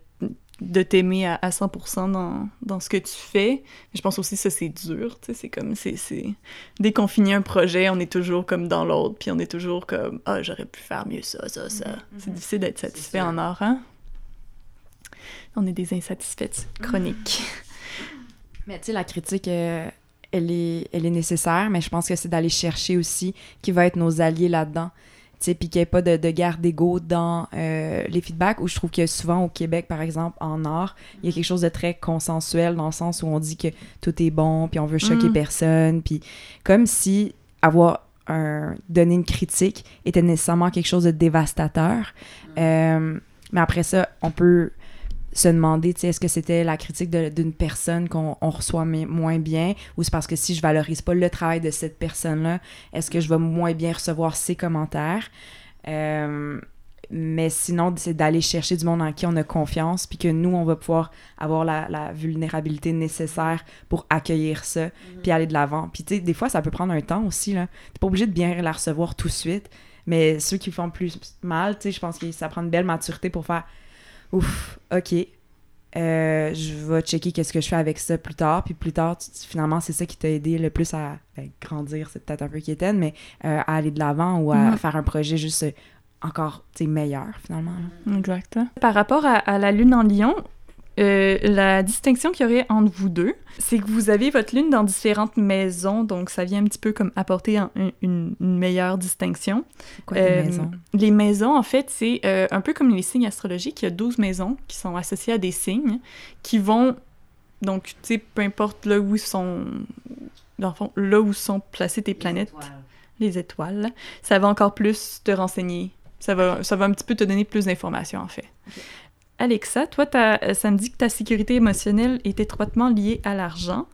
de t'aimer à, à 100% dans, dans ce que tu fais. Je pense aussi ça, c'est dur, tu sais, c'est comme, c'est, c'est... Dès qu'on finit un projet, on est toujours comme dans l'autre, puis on est toujours comme, ah, j'aurais pu faire mieux ça, ça, ça. C'est difficile d'être satisfait en art, hein? On est des insatisfaits chroniques. Mais tu sais, la critique, euh, elle, est, elle est nécessaire, mais je pense que c'est d'aller chercher aussi qui va être nos alliés là-dedans. Tu sais, puis qu'il n'y ait pas de, de guerre d'ego dans euh, les feedbacks, où je trouve que souvent au Québec, par exemple, en art, il y a quelque chose de très consensuel dans le sens où on dit que tout est bon, puis on veut choquer Mm. personne, puis comme si avoir un, donner une critique était nécessairement quelque chose de dévastateur. Euh, mais après ça, on peut se demander, tu sais, est-ce que c'était la critique d'une personne qu'on on reçoit moins bien ou c'est parce que si je valorise pas le travail de cette personne-là, est-ce que je vais moins bien recevoir ses commentaires? Euh, mais sinon, c'est d'aller chercher du monde en qui on a confiance, puis que nous, on va pouvoir avoir la, la vulnérabilité nécessaire pour accueillir ça, puis aller de l'avant. Puis tu sais, des fois, ça peut prendre un temps aussi, là. T'es pas obligé de bien la recevoir tout de suite, mais ceux qui font plus mal, tu sais, je pense que ça prend une belle maturité pour faire ouf, ok, euh, je vais checker qu'est-ce que je fais avec ça plus tard. Puis plus tard, tu- finalement, c'est ça qui t'a aidé le plus à ben, grandir, c'est peut-être un peu quétaine, mais euh, à aller de l'avant ou à faire un projet juste encore meilleur, finalement. Exact. Par rapport à, à la lune en lion, euh, la distinction qu'il y aurait entre vous deux, c'est que vous avez votre lune dans différentes maisons, donc ça vient un petit peu comme apporter un- un- une, une meilleure distinction. Quoi, Euh, une maison? Les maisons, en fait, c'est euh, un peu comme les signes astrologiques. Il y a 12 maisons qui sont associées à des signes qui vont, donc, tu sais, peu importe là où sont, dans le fond, là où sont placées tes planètes, Étoiles. les étoiles, ça va encore plus te renseigner. Ça va, ça va un petit peu te donner plus d'informations, en fait. Alexa, toi, euh, ça me dit que ta sécurité émotionnelle est étroitement liée à l'argent.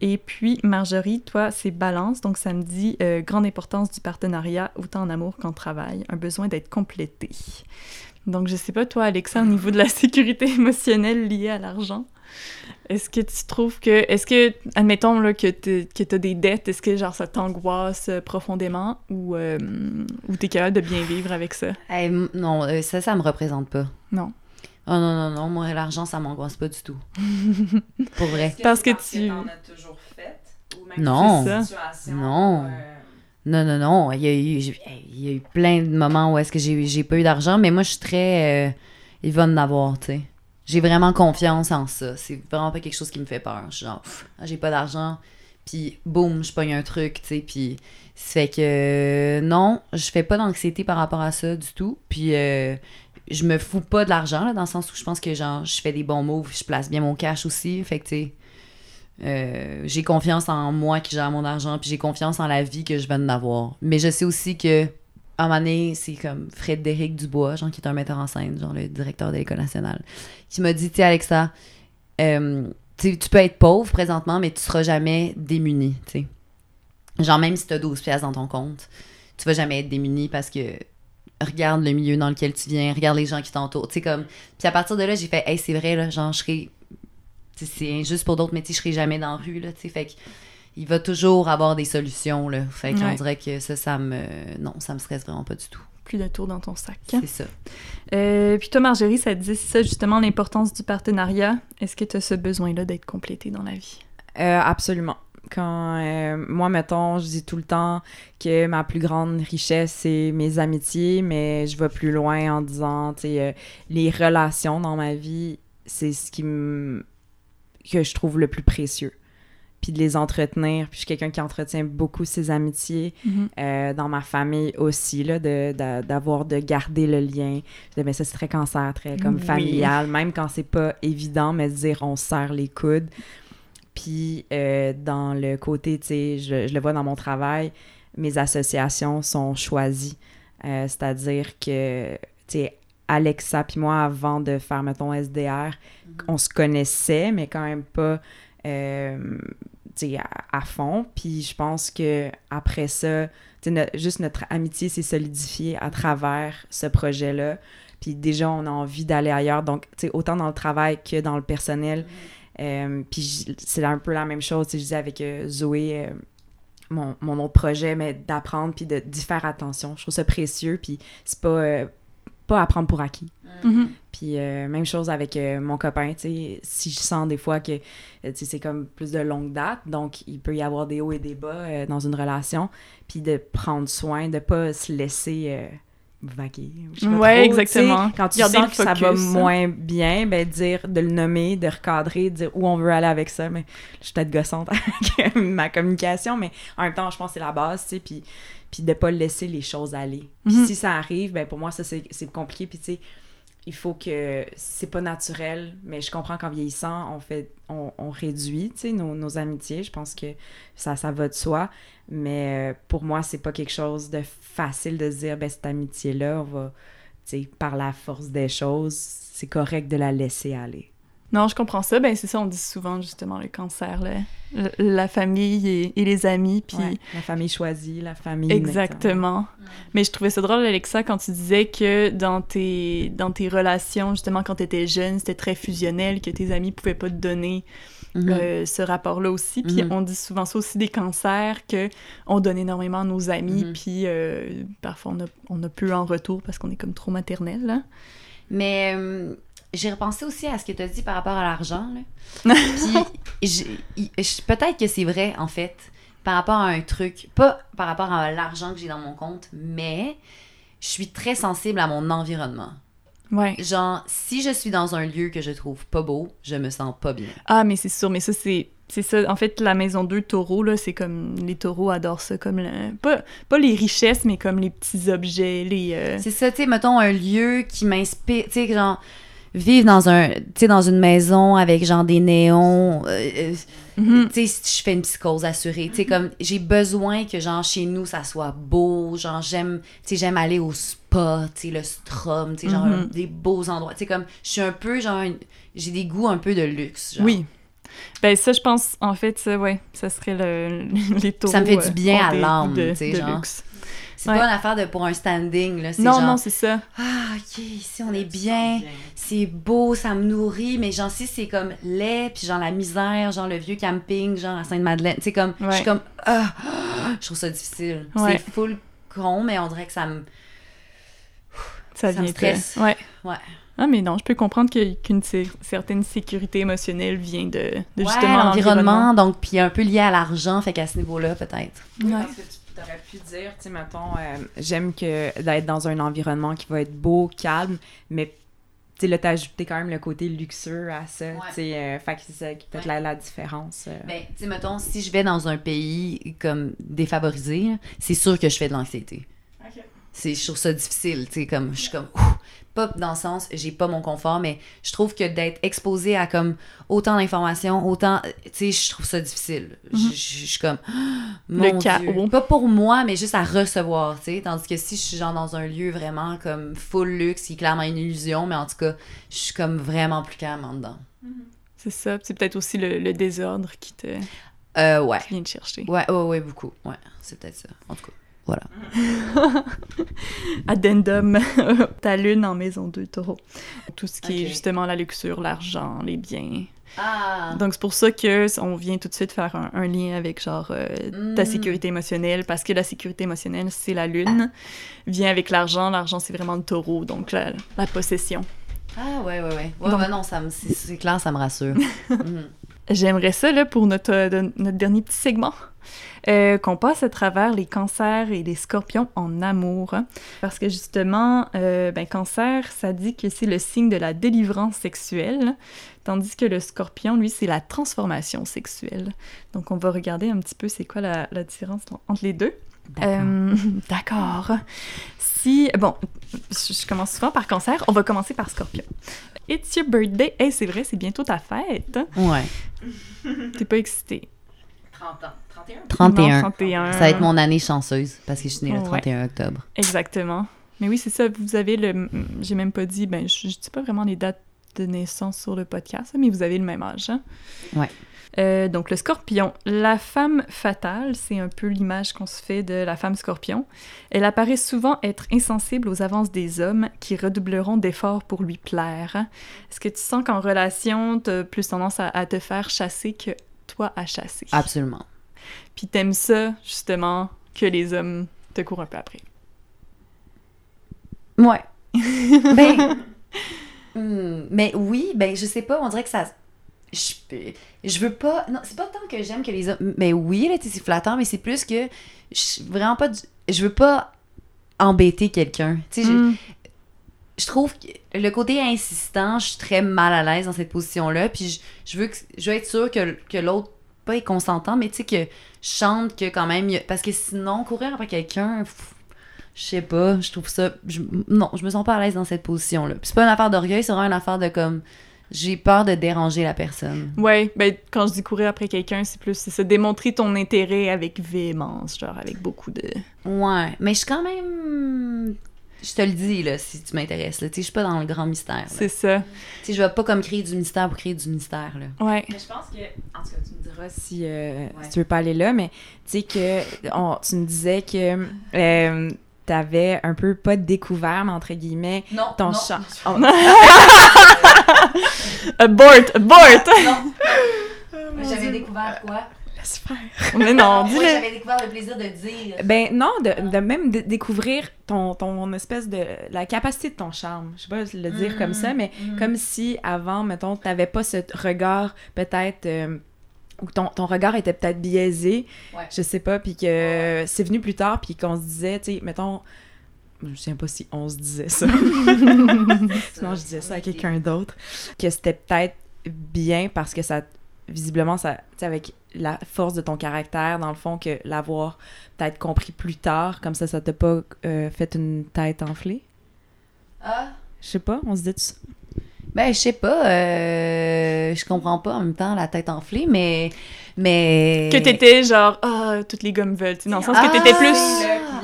Et puis, Marjorie, toi, c'est balance. Donc, ça me dit euh, grande importance du partenariat, autant en amour qu'en travail. Un besoin d'être complété. Donc, je sais pas, toi, Alexa, au niveau de la sécurité émotionnelle liée à l'argent, est-ce que tu trouves que. Est-ce que, admettons là, que tu as des dettes, est-ce que genre ça t'angoisse euh, profondément? Ou, euh, ou tu es capable de bien vivre avec ça? M- non, ça, ça me représente pas. Non. Oh non, non, non, moi, l'argent, ça m'angoisse pas du tout. Pour vrai. Parce que tu- as toujours fait? Ou même Non. Non. euh, Non, non, non. Il y a eu, il y a eu plein de moments où est-ce que j'ai, j'ai pas eu d'argent, mais moi, je suis très. Euh, il va en avoir, tu sais. J'ai vraiment confiance en ça. C'est vraiment pas quelque chose qui me fait peur. Je suis genre, pff, ah, j'ai pas d'argent, puis boum, je pogne un truc, tu sais, puis ça fait que euh, non, je fais pas d'anxiété par rapport à ça du tout. Puis euh, je me fous pas de l'argent, là, dans le sens où je pense que, genre, je fais des bons moves, je place bien mon cash aussi. Fait que, euh, j'ai confiance en moi qui gère mon argent, puis j'ai confiance en la vie que je viens d'avoir. Mais je sais aussi que, à un moment c'est comme Frédéric Dubois, genre, qui est un metteur en scène, genre, le directeur de l'École nationale, qui m'a dit, tu Alexa, euh, tu peux être pauvre présentement, mais tu seras jamais démuni, tu. Genre, même si tu as 12 pièces dans ton compte, tu vas jamais être démuni parce que regarde le milieu dans lequel tu viens, regarde les gens qui t'entourent. Tu sais, comme. Puis à partir de là, j'ai fait, hey, c'est vrai, là, genre, je sais, C'est injuste pour d'autres métiers, je serai jamais dans la rue, là, tu sais. Fait que. Il va toujours avoir des solutions, là. Fait qu'on Ouais. dirait que ça, ça me. Non, ça me stresse vraiment pas du tout. Plus de tours dans ton sac. C'est ça. Euh, puis toi, Marjorie, ça te dit ça, justement, l'importance du partenariat. Est-ce que tu as ce besoin-là d'être complété dans la vie? Euh, absolument. Quand euh, moi, mettons, je dis tout le temps que ma plus grande richesse, c'est mes amitiés, mais je vais plus loin en disant, tu sais, euh, les relations dans ma vie, c'est ce qui me... que je trouve le plus précieux. Puis de les entretenir. Puis je suis quelqu'un qui entretient beaucoup ses amitiés. Euh, dans ma famille aussi, là, de, de- d'avoir, de garder le lien. Je dis, mais ça, c'est très cancer, très comme Oui. familial, même quand c'est pas évident, mais de dire on se serre les coudes. Puis euh, dans le côté, tu sais, je, je le vois dans mon travail, mes associations sont choisies. Euh, c'est-à-dire que, tu sais, Alexa puis moi, avant de faire, mettons, SDR, on se connaissait, mais quand même pas, euh, tu sais, à, à fond. Puis je pense que après ça, tu sais, no- juste notre amitié s'est solidifiée à travers ce projet-là. Puis déjà, on a envie d'aller ailleurs. Donc, tu sais, autant dans le travail que dans le personnel. Euh, puis c'est un peu la même chose, tu sais, je disais avec euh, Zoé, euh, mon, mon autre projet, mais d'apprendre puis de- d'y faire attention. Je trouve ça précieux, puis c'est pas, euh, pas apprendre pour acquis. Mhm. Puis euh, même chose avec euh, mon copain, tu sais, si je sens des fois que, tu sais, c'est comme plus de longue date, donc il peut y avoir des hauts et des bas euh, dans une relation, puis de prendre soin, de pas se laisser euh, vaguer. sais. exactement. Quand tu Garder sens que ça va focus. moins bien, ben dire, de le nommer, de recadrer, de dire où on veut aller avec ça, mais je suis peut-être gossante avec ma communication, mais en même temps, je pense que c'est la base, tu sais, puis puis de pas laisser les choses aller. Puis Mhm. si ça arrive, ben pour moi, ça, c'est c'est compliqué, puis tu sais, il faut que c'est pas naturel, mais je comprends qu'en vieillissant, on fait on, on réduit, nos, nos amitiés. Je pense que ça, ça va de soi. Mais euh, pour moi, c'est pas quelque chose de facile de se dire, ben cette amitié-là, on va, par la force des choses, c'est correct de la laisser aller. Non, je comprends ça. Ben, c'est ça, on dit souvent, justement, le cancer, le- le- la famille et, et les amis, puis... Ouais, la famille choisie, la famille... Exactement. Mais je trouvais ça drôle, Alexa, quand tu disais que dans tes, dans tes relations, justement, quand tu étais jeune, c'était très fusionnel, que tes amis pouvaient pas te donner Mhm. euh, ce rapport-là aussi. Puis Mhm. on dit souvent ça aussi des cancers, que on donne énormément à nos amis, Mhm. puis euh, parfois on a, on a peu en retour parce qu'on est comme trop maternel, là. Mais euh, j'ai repensé aussi à ce que tu as dit par rapport à l'argent. peut-être que c'est vrai, en fait, par rapport à un truc, pas par rapport à l'argent que j'ai dans mon compte, mais je suis très sensible à mon environnement. Ouais. Genre, si je suis dans un lieu que je trouve pas beau, je me sens pas bien. Ah, mais c'est sûr, mais ça, c'est. C'est ça, en fait, la maison 2 taureaux, là, c'est comme. Les taureaux adorent ça, comme. le- pas, pas les richesses, mais comme les petits objets, les. euh, C'est ça, tu sais, mettons un lieu qui m'inspire, tu sais, genre, vivre dans un, dans une maison avec genre des néons, euh, euh, mhm. tu sais, si je fais une psychose assurée, tu sais, comme, j'ai besoin que, genre, chez nous, ça soit beau, genre, j'aime, tu sais, j'aime aller au spa, tu sais, le strom, tu sais, genre, Mhm. des beaux endroits, tu sais, comme, je suis un peu, genre, j'ai des goûts un peu de luxe, genre. Oui. Ben, ça, je pense, en fait, ça, ouais, ça serait le, les taureaux. Ça me fait du euh, bien ont à l'âme, tu sais, genre. luxe. C'est Ouais. pas une affaire de, pour un standing, là, c'est Non, genre, non, c'est ça. ah, ok, ici, on est bien, c'est beau, ça me nourrit, mais genre si c'est comme laid, puis genre la misère, genre le vieux camping, genre à Sainte-Madeleine, tu sais comme, je suis comme, ah, je trouve ça difficile. Ouais. C'est full con, mais on dirait que ça me... Ça, Ça me vient très- stresse. Ouais. Ouais. Ah, mais non, je peux comprendre que- qu'une cer- certaine sécurité émotionnelle vient de, de Ouais, justement l'environnement, donc, puis un peu lié à l'argent, fait qu'à ce niveau-là, peut-être. Ouais. Parce que tu aurais pu dire, tu sais, mettons, euh, j'aime que d'être dans un environnement qui va être beau, calme, mais tu sais, là, t'as ajouté quand même le côté luxueux à ça, tu sais, euh, fait que c'est ça qui peut être la, la différence. euh. Ben, tu sais, mettons, si je vais dans un pays comme défavorisé, c'est sûr que je fais de l'anxiété. C'est, je trouve ça difficile, tu sais, comme, je suis comme, Ouh! Pas dans le sens, j'ai pas mon confort, mais je trouve que d'être exposé à comme autant d'informations, autant. Tu sais, je trouve ça difficile. Je- Mhm. Je suis comme. Le Mon chaos. Dieu. Pas pour moi, mais juste à recevoir, tu sais. Tandis que si je suis genre dans un lieu vraiment comme full luxe, qui est clairement une illusion, mais en tout cas, je suis comme vraiment plus calme en dedans. C'est ça. C'est peut-être aussi le, le désordre qui te Euh, ouais. qui vient te chercher. Ouais, ouais, ouais, beaucoup. Ouais, c'est peut-être ça. En tout cas, voilà. Addendum, ta lune en maison 2, taureau. Tout ce qui est Ok. justement la luxure, l'argent, les biens. Ah! Donc c'est pour ça que on vient tout de suite faire un, un lien avec genre euh, ta Mm. sécurité émotionnelle parce que la sécurité émotionnelle c'est la lune vient avec l'argent l'argent c'est vraiment le taureau donc la, la possession Ah, ouais, ouais, ouais. Ouais, Donc- ouais, non, ça c'est clair, ça me rassure. Mhm. J'aimerais ça là pour notre euh, notre dernier petit segment euh, qu'on passe à travers les cancers et les scorpions en amour hein. parce que justement euh, ben cancer ça dit que c'est le signe de la délivrance sexuelle tandis que le scorpion lui c'est la transformation sexuelle donc on va regarder un petit peu c'est quoi la, la différence entre les deux D'accord. Euh, D'accord. Si. Bon, je commence souvent par cancer. On va commencer par scorpion. It's your birthday. Hey, c'est vrai, c'est bientôt ta fête. Ouais. T'es pas excitée? 30 ans. 31? 31. Non, 31. Ça va être mon année chanceuse parce que je suis née le Ouais. 31 octobre. Exactement. Mais oui, c'est ça. Vous avez le. J'ai même pas dit. Ben, je, je dis pas vraiment les dates de naissance sur le podcast, mais vous avez le même âge. hein? Ouais. Euh, donc, le scorpion. La femme fatale, c'est un peu l'image qu'on se fait de la femme scorpion. Elle apparaît souvent être insensible aux avances des hommes qui redoubleront d'efforts pour lui plaire. Est-ce que tu sens qu'en relation, t'as plus tendance à, à te faire chasser que toi à chasser? Absolument. Puis t'aimes ça, justement, que les hommes te courent un peu après. Ouais. ben. hmm, mais oui, ben, je sais pas, on dirait que ça. Je, je veux pas. Non, c'est pas tant que j'aime que les hommes. Mais oui, là, c'est flatteur, mais c'est plus que. Je suis vraiment pas. du- Je veux pas embêter quelqu'un. Tu sais, je- Mm. je trouve que le côté insistant, je suis très mal à l'aise dans cette position-là. Puis je, je veux, que, je veux être sûre que, que l'autre, pas est consentant, mais tu sais, que je chante que quand même. parce que sinon, courir après quelqu'un, je sais pas, je trouve ça. je- non, je me sens pas à l'aise dans cette position-là. Puis c'est pas une affaire d'orgueil, c'est vraiment une affaire de comme. J'ai peur de déranger la personne. Ouais, ben quand je dis courir après quelqu'un, c'est plus c'est ça, démontrer ton intérêt avec véhémence, genre avec beaucoup de. Ouais, mais je suis quand même. Je te le dis, là, si tu m'intéresses. là. Tu sais, je suis pas dans le grand mystère. C'est ça. Tu sais, je vais pas comme créer du mystère pour créer du mystère, là. Ouais. Mais je pense que, en tout cas, tu me diras si, euh, Ouais. si tu veux pas aller là, mais tu sais que on- tu me disais que euh, t'avais un peu pas découvert, mais entre guillemets, Non, ton non. chat. Abort! Abort! Non. J'avais découvert quoi? Laisse faire. Mais non, j'avais découvert le plaisir de dire. Ben non, de, de même dé- découvrir ton, ton espèce de... la capacité de ton charme. Je sais pas le dire comme ça, mais Mm. comme si avant, mettons, t'avais pas ce regard peut-être... euh, ou ton, ton regard était peut-être biaisé, Ouais. je sais pas, puis que c'est venu plus tard, puis qu'on se disait, tu sais, mettons... Je sais pas si on se disait ça. Sinon, je disais ça à quelqu'un d'autre. Que c'était peut-être bien parce que ça, visiblement, ça, tu sais, avec la force de ton caractère, dans le fond, que l'avoir peut-être compris plus tard, comme ça, ça t'a pas euh, fait une tête enflée? Ah. Je sais pas, on se dit ça. Ben, je sais pas. euh, je comprends pas en même temps la tête enflée, mais. Mais. Que t'étais genre, ah, toutes les gommes veulent, tu sais, dans le sens que t'étais Ah! plus.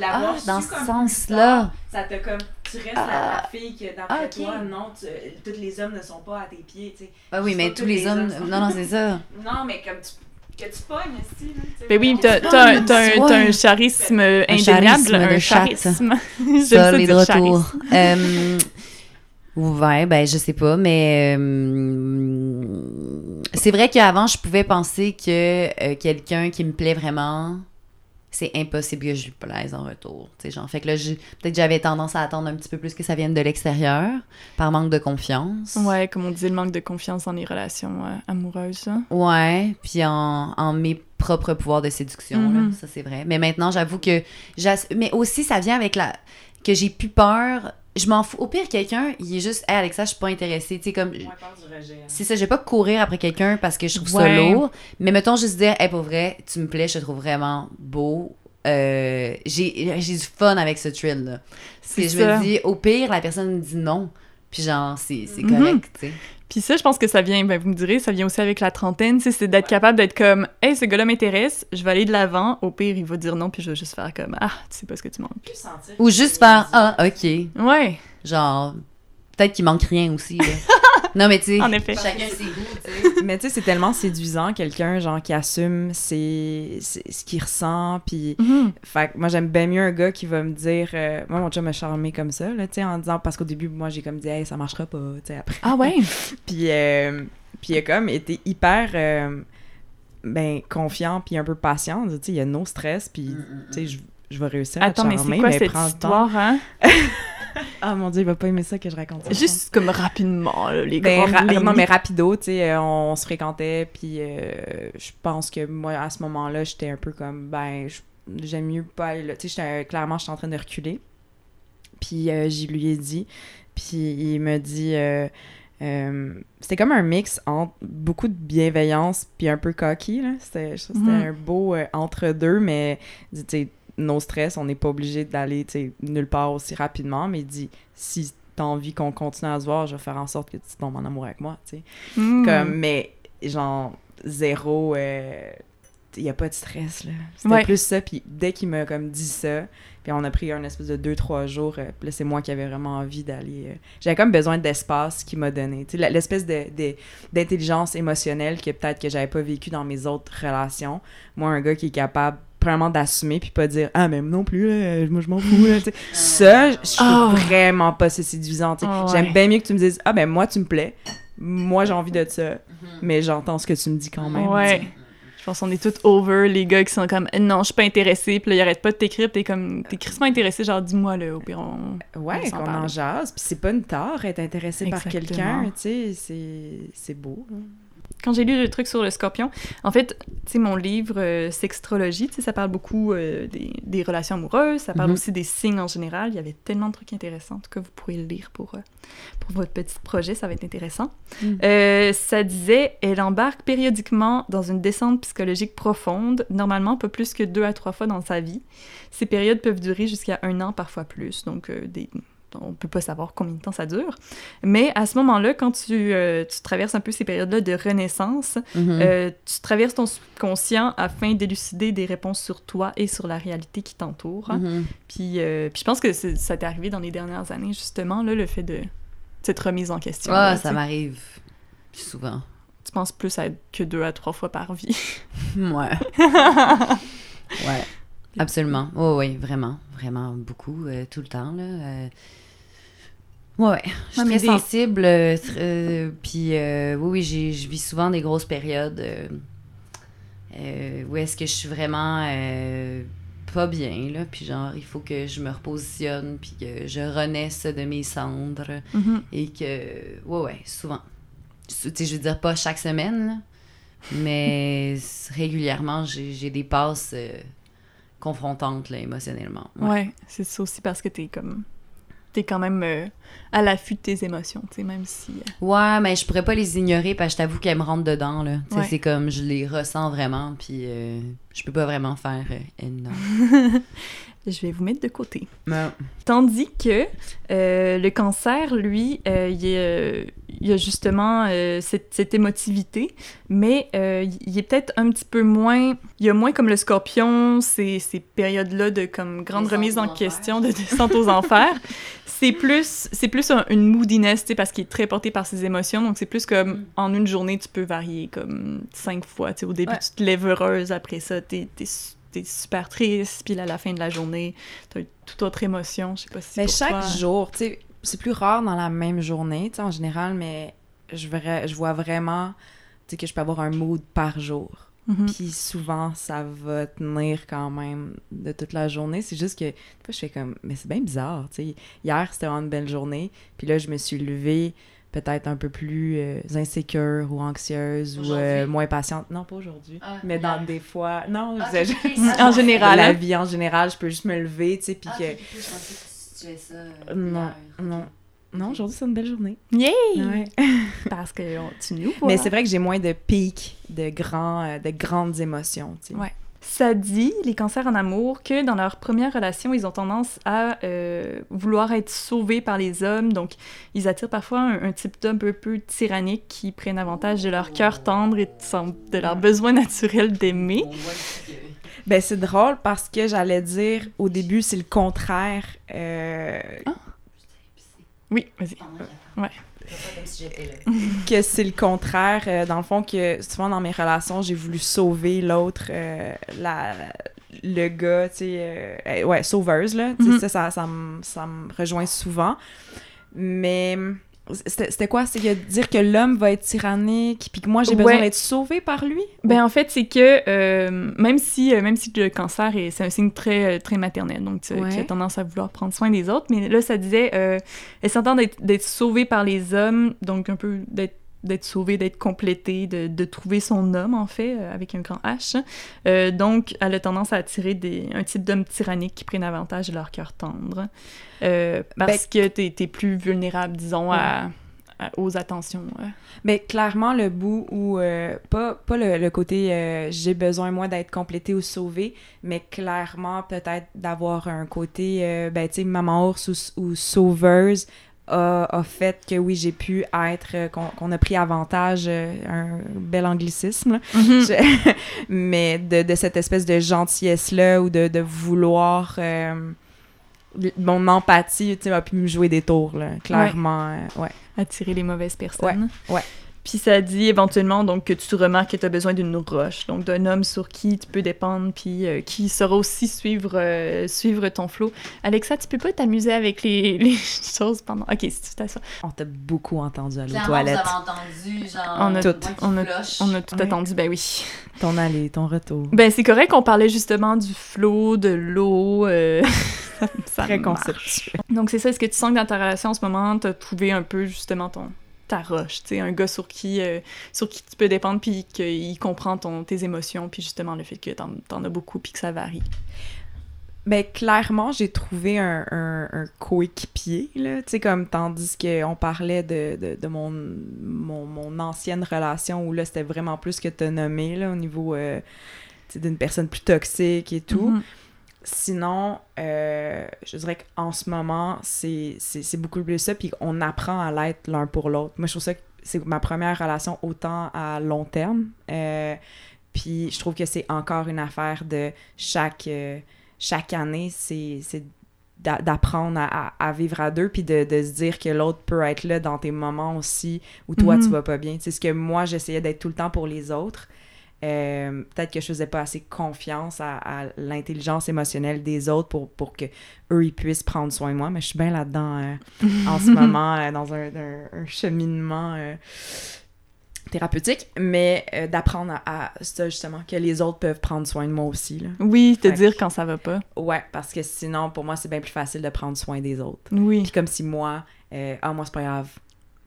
Ah, dans ce sens-là. Ça te comme. Tu restes la- la fille que Ah, ok. toi, non, tous les hommes ne sont pas à tes pieds, tu sais. Ah oui, mais tous les les hommes. hommes sont- Non, non, c'est ça. Non, mais comme tu. Que tu pognes, aussi, là. tu sais, Ben oui, t'as un, un- charisme indéniable, charisme un de chatte. charisme. J'aime Ça, les de retour. charisme. Euh, ouais, ben, je sais pas, mais. euh, c'est vrai qu'avant, je pouvais penser que euh, quelqu'un qui me plaît vraiment. C'est impossible que je lui plaise en retour. Tu sais, genre, fait que là, peut-être que j'avais tendance à attendre un petit peu plus que ça vienne de l'extérieur, par manque de confiance. Ouais, comme on disait, le manque de confiance dans les relations euh, amoureuses. hein. Ouais, puis en, en mes propres pouvoirs de séduction, là, Mhm. ça c'est vrai. Mais maintenant, j'avoue que... Mais aussi, ça vient avec la... que j'ai plus peur. Je m'en fous. Au pire, quelqu'un, il est juste « Hey, Alexa, je suis pas intéressée. » Tu sais, comme... Hein. C'est ça, je vais pas courir après quelqu'un parce que je trouve Ouais. ça lourd. Mais mettons juste dire « Hey, pour vrai, tu me plais, je te trouve vraiment beau. euh, j'ai j'ai du fun avec ce thrill-là. Parce que C'est je ça. me dis, au pire, la personne me dit non. Puis genre, c'est c'est Mhm. correct, tu sais. Puis ça, je pense que ça vient, ben vous me direz, ça vient aussi avec la trentaine, tu sais, c'est d'être capable d'être comme, hey, ce gars-là m'intéresse, je vais aller de l'avant. Au pire, il va dire non, puis je vais juste faire comme, ah, tu sais pas ce que tu manques. Ou juste faire, ah, ok. Ouais, Genre, peut-être qu'il manque rien aussi, là. non, mais tu sais, chacun ses goûts, tu sais. Mais tu sais, c'est tellement séduisant, quelqu'un, genre, qui assume ses, ses- ce qu'il ressent, puis... Mhm. Fait que moi, j'aime bien mieux un gars qui va me dire... euh, moi, mon chum m'a charmé comme ça, là, tu sais, en disant... Parce qu'au début, moi, j'ai comme dit « Hey, ça marchera pas », tu sais, après. Ah ouais? Puis, euh, puis il a comme été hyper... euh, ben, confiant, puis un peu patient. Tu sais, il y a no stress, puis, Mm, tu sais, je, je vais réussir à te Attends, mais charmer, c'est quoi mais cette temps. histoire, hein? Ah, mon Dieu, il va pas aimer ça que je raconte ça. Juste comme rapidement, là, les Ben, grandes lignes. non, mais rapido, tu sais, euh, on, se fréquentait, puis euh, je pense que moi, à ce moment-là, j'étais un peu comme, ben, j'aime mieux pas aller là. Tu sais, clairement, j'étais en train de reculer. Puis euh, j'y lui ai dit, puis il me dit, euh, euh, c'était comme un mix entre beaucoup de bienveillance, puis un peu cocky, là. C'était Mhm. un beau euh, entre-deux, mais, tu sais, no stress, on n'est pas obligé d'aller, nulle part aussi rapidement, mais il dit, si t'as envie qu'on continue à se voir, je vais faire en sorte que tu tombes en amour avec moi, tu sais. Mm. Comme, mais, genre, zéro, il n'y a pas de stress, là. C'était Ouais. plus ça, puis dès qu'il m'a, comme, dit ça, puis on a pris un espèce de deux, trois jours, euh, puis là, c'est moi qui avais vraiment envie d'aller... euh, J'avais comme besoin d'espace qu'il m'a donné, tu sais, l'espèce de, de- d'intelligence émotionnelle que peut-être que j'avais pas vécu dans mes autres relations. Moi, un gars qui est capable vraiment d'assumer puis pas dire ah mais non plus là, moi je m'en fous là ça je trouve Oh. vraiment pas c'est séduisant. Oh, j'aime ouais. bien mieux que tu me dises ah ben moi tu me plais moi j'ai envie de ça mais j'entends ce que tu me dis quand même Ouais. Je pense qu'on est tous over, les gars qui sont comme non, je suis pas intéressé, puis là, ils arrêtent pas de t'écrire, t'es comme, t'es crissement intéressé, genre dis-moi là, au pire, on. ouais qu'on parle. en jase puis c'est pas une tare être intéressé par Exactement. quelqu'un tu sais c'est c'est beau. Quand j'ai lu le truc sur le scorpion, en fait, tu sais, mon livre euh, Sextrologie, tu sais, ça parle beaucoup euh, des, des relations amoureuses, ça parle Mhm. aussi des signes en général. Il y avait tellement de trucs intéressants. En tout cas, vous pourrez le lire pour, euh, pour votre petit projet, ça va être intéressant. Mhm. Euh, ça disait, elle embarque périodiquement dans une descente psychologique profonde, normalement pas plus que deux à trois fois dans sa vie. Ces périodes peuvent durer jusqu'à un an, parfois plus, donc des... on peut pas savoir combien de temps ça dure. Mais à ce moment-là, quand tu, euh, tu traverses un peu ces périodes-là de renaissance, Mhm. euh, tu traverses ton subconscient afin d'élucider des réponses sur toi et sur la réalité qui t'entoure. Mhm. Puis, euh, puis je pense que ça t'est arrivé dans les dernières années, justement, là, le fait de cette remise en question. Ah, ça m'arrive souvent. Tu penses plus à que deux à trois fois par vie. Ouais. ouais. Absolument. Oh, oui, vraiment. Vraiment beaucoup, tout le temps, là. Ouais, ouais. Je suis très des- sensible. euh, euh, Puis, euh, oui, oui, j'ai- je vis souvent des grosses périodes euh, où est-ce que je suis vraiment pas bien, là. Puis, genre, il faut que je me repositionne, puis que je renaisse de mes cendres. Mhm. Et que, ouais, ouais, souvent. Tu sais, je veux dire, pas chaque semaine, là, mais régulièrement, j'ai j'ai des passes confrontantes, là, émotionnellement. Ouais. Ouais, c'est ça aussi parce que t'es comme. T'es quand même euh, à l'affût de tes émotions, tu sais, même si. euh, Ouais, mais je pourrais pas les ignorer parce que je t'avoue qu'elles me rentrent dedans, là. Tu sais, Ouais. c'est comme, je les ressens vraiment, puis euh, je peux pas vraiment faire euh, eh, non. je vais vous mettre de côté. Tandis que euh, le cancer, lui, euh, il, est, euh, il a justement euh, cette, cette émotivité, mais euh, il est peut-être un petit peu moins... Il y a moins comme le scorpion, ces, ces périodes-là de comme grande remise en question, de descente aux enfers. C'est plus, c'est plus un- une moodiness, tu sais, parce qu'il est très porté par ses émotions, donc c'est plus comme Mm. en une journée, tu peux varier comme cinq fois. Tu sais, au début, Ouais. tu te lèves heureuse, après ça, t'es, t'es, su- t'es super triste, puis là, à la fin de la journée, t'as une toute autre émotion. Je sais pas si Mais chaque toi- jour, tu sais, c'est plus rare dans la même journée, tu sais, en général, mais je, verrais- je vois vraiment, tu sais, que je peux avoir un mood par jour. Mhm. Puis souvent, ça va tenir quand même de toute la journée. C'est juste que, des fois, je fais comme, mais c'est bien bizarre, tu sais. Hier, c'était vraiment une belle journée, puis là, je me suis levée peut-être un peu plus euh, insécure ou anxieuse ou euh, moins patiente. Non, pas aujourd'hui. Ah, mais dans hier. des fois... Non, Ah, je- ok, ok. En général, la hein? vie en général, je peux juste me lever, tu sais, puis Ah, que... je pensais que tu ça. euh, Non, hier. non. Non, aujourd'hui, c'est une belle journée. Yay! Ouais. Parce que on- tu nous vois. Mais c'est vrai que j'ai moins de pics, de, grands, euh, de grandes émotions, tu sais. Ouais. Ça dit, les cancers en amour, que dans leur première relation, ils ont tendance à euh, vouloir être sauvés par les hommes. Donc, ils attirent parfois un, un type d'homme un peu tyrannique qui prennent avantage de leur cœur tendre et de, de leur besoin naturel d'aimer. Ben, c'est drôle parce que j'allais dire au début, c'est le contraire. Euh, Oui, vas-y. Ouais. que c'est le contraire. euh, dans le fond, que souvent dans mes relations, j'ai voulu sauver l'autre, euh, la, le gars, tu sais, euh, euh, ouais, sauveuse, là. Mhm. Ça, ça, ça, me- ça me rejoint souvent. Mais c'était quoi? C'est dire que l'homme va être tyrannique, puis que moi, j'ai besoin Ouais. d'être sauvée par lui? Ben en fait, c'est que euh, même si euh, même si le cancer est c'est un signe très euh, très maternel, donc tu, Ouais. qui a tendance à vouloir prendre soin des autres, mais là ça disait euh, elle s'entend d'être d'être sauvée par les hommes, donc un peu d'être d'être sauvée, d'être complétée, de, de trouver son homme, en fait, euh, avec un grand H. Euh, donc, elle a tendance à attirer des, un type d'homme tyrannique qui prennent avantage de leur cœur tendre. Euh, parce que t'es es plus vulnérable, disons, à, à- aux attentions. Mais clairement, le bout où, euh, pas, pas le, le côté euh, j'ai besoin, moi, d'être complété ou sauvé, mais clairement, peut-être d'avoir un côté, euh, ben, tu sais, maman ours ou, ou sauveuse a, a fait que oui, j'ai pu être, euh, qu'on qu'on a pris avantage, euh, un bel anglicisme, là. Je- mais de, de cette espèce de gentillesse-là ou de, de vouloir. euh, mon empathie, tu sais, a pu me jouer des tours, là, clairement. euh, ouais. attirer les mauvaises personnes. Ouais, ouais. Puis ça dit éventuellement donc que tu remarques que tu as besoin d'une roche, donc d'un homme sur qui tu peux dépendre, puis euh, qui saura aussi suivre, euh, suivre ton flot. Alexa, tu peux pas t'amuser avec les, les choses pendant... Ok, si tu t'assois. On t'a beaucoup entendu à l'eau Clairement, toilette. avez entendu, genre, On a tout. On a- flush. On a tout Ouais. attendu, ben oui. Ton aller, ton retour. Ben c'est correct qu'on parlait justement du flot, de l'eau. euh, ça Très conceptuel. Donc c'est ça, est-ce que tu sens que dans ta relation en ce moment, t'as trouvé un peu justement ton ta roche, tu sais, un gars sur qui, euh, sur qui tu peux dépendre, puis qu'il comprend ton, tes émotions, puis justement le fait que t'en, t'en as beaucoup, puis que ça varie. Ben, clairement, j'ai trouvé un, un, un coéquipier, là. Tu sais, comme, tandis qu'on parlait de, de, de mon, mon, mon ancienne relation, où là, c'était vraiment plus que t'as nommé, là, au niveau, euh, d'une personne plus toxique et tout. Mhm. Sinon, euh, je dirais qu'en ce moment, c'est beaucoup plus ça, puis on apprend à l'être l'un pour l'autre. Moi, je trouve ça que c'est ma première relation autant à long terme. Euh, puis je trouve que c'est encore une affaire de chaque, euh, chaque année, c'est c'est d'a- d'apprendre à, vivre à deux, puis de, de se dire que l'autre peut être là dans tes moments aussi où toi, tu Mhm. vas pas bien. C'est ce que moi, j'essayais d'être tout le temps pour les autres. Euh, peut-être que je faisais pas assez confiance à, à l'intelligence émotionnelle des autres pour, pour que eux ils puissent prendre soin de moi mais je suis bien là-dedans euh, en ce moment euh, dans un, un- un cheminement thérapeutique mais euh, d'apprendre à, à ça justement que les autres peuvent prendre soin de moi aussi là. Oui, te Fait que- dire quand ça va pas. ouais parce que sinon pour moi c'est bien plus facile de prendre soin des autres Oui, puis comme si moi euh, ah moi c'est pas grave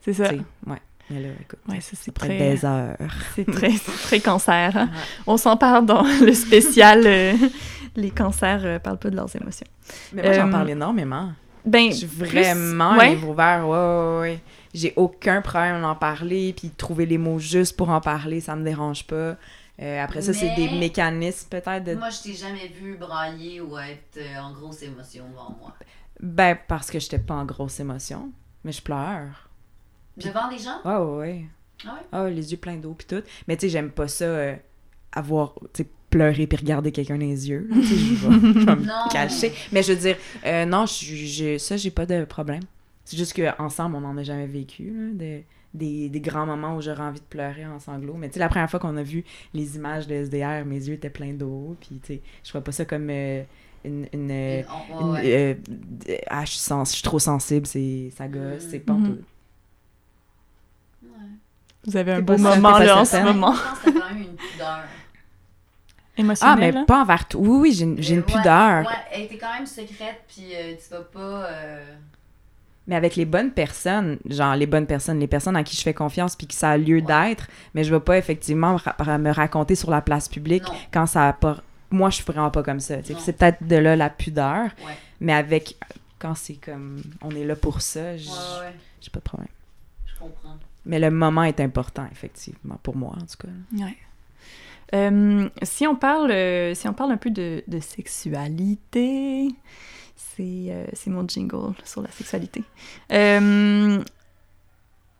c'est ça. ouais mais là écoute Ouais, ça c'est très, des heures c'est très, très cancer. hein. Ouais. On s'en parle dans le spécial. euh, les cancers euh, parlent pas de leurs émotions. mais moi j'en Euh, parle énormément Ben, Je suis plus- vraiment un ouais. livre ouvert, ouais, ouais, ouais. J'ai aucun problème d'en parler, puis trouver les mots juste pour en parler, ça me dérange pas. Euh, après ça, c'est des mécanismes peut-être de... Moi, je t'ai jamais vu brailler ou être euh, en grosse émotion devant moi. Ben, parce que j'étais pas en grosse émotion, mais je pleure. Devant les gens? Ouais, ouais. Ah ouais? Ah, les yeux pleins d'eau, puis tout. Mais tu sais, j'aime pas ça, euh, avoir, tu sais, pleurer puis regarder quelqu'un dans les yeux. là, je vais, je me cacher. Mais je veux dire, euh, non, je j'ai- ça, j'ai pas de problème. C'est juste qu'ensemble, on n'en a jamais vécu, là, de- des, des grands moments où j'aurais envie de pleurer en sanglots. Mais tu sais, la première fois qu'on a vu les images de SDR, mes yeux étaient pleins d'eau, puis tu sais, je vois pas ça comme euh, une... euh, ah, je suis, sens- je suis trop sensible, c'est ça gosse, c'est pas en Mhm. Vous avez un beau moment là en ce moment. Je pense que t'as quand même une pudeur. Ah, mais pas envers tout. Oui, oui, j'ai une, j'ai ouais, pudeur. Ouais, elle était quand même secrète, puis euh, tu vas pas. euh, Mais avec les bonnes personnes, genre les bonnes personnes, les personnes à qui je fais confiance puis que ça a lieu Ouais. d'être, mais je veux pas effectivement ra- me raconter sur la place publique Non. quand ça a pas. Moi, je suis vraiment pas comme ça. C'est peut-être de là la pudeur, Ouais. mais avec. Quand c'est comme. On est là pour ça, j- Ouais, ouais, j'ai pas de problème. Je comprends. Mais le moment est important, effectivement, pour moi, en tout cas. Ouais. Euh, si, on parle, euh, si on parle un peu de, de sexualité, c'est euh, c'est mon jingle sur la sexualité. Euh,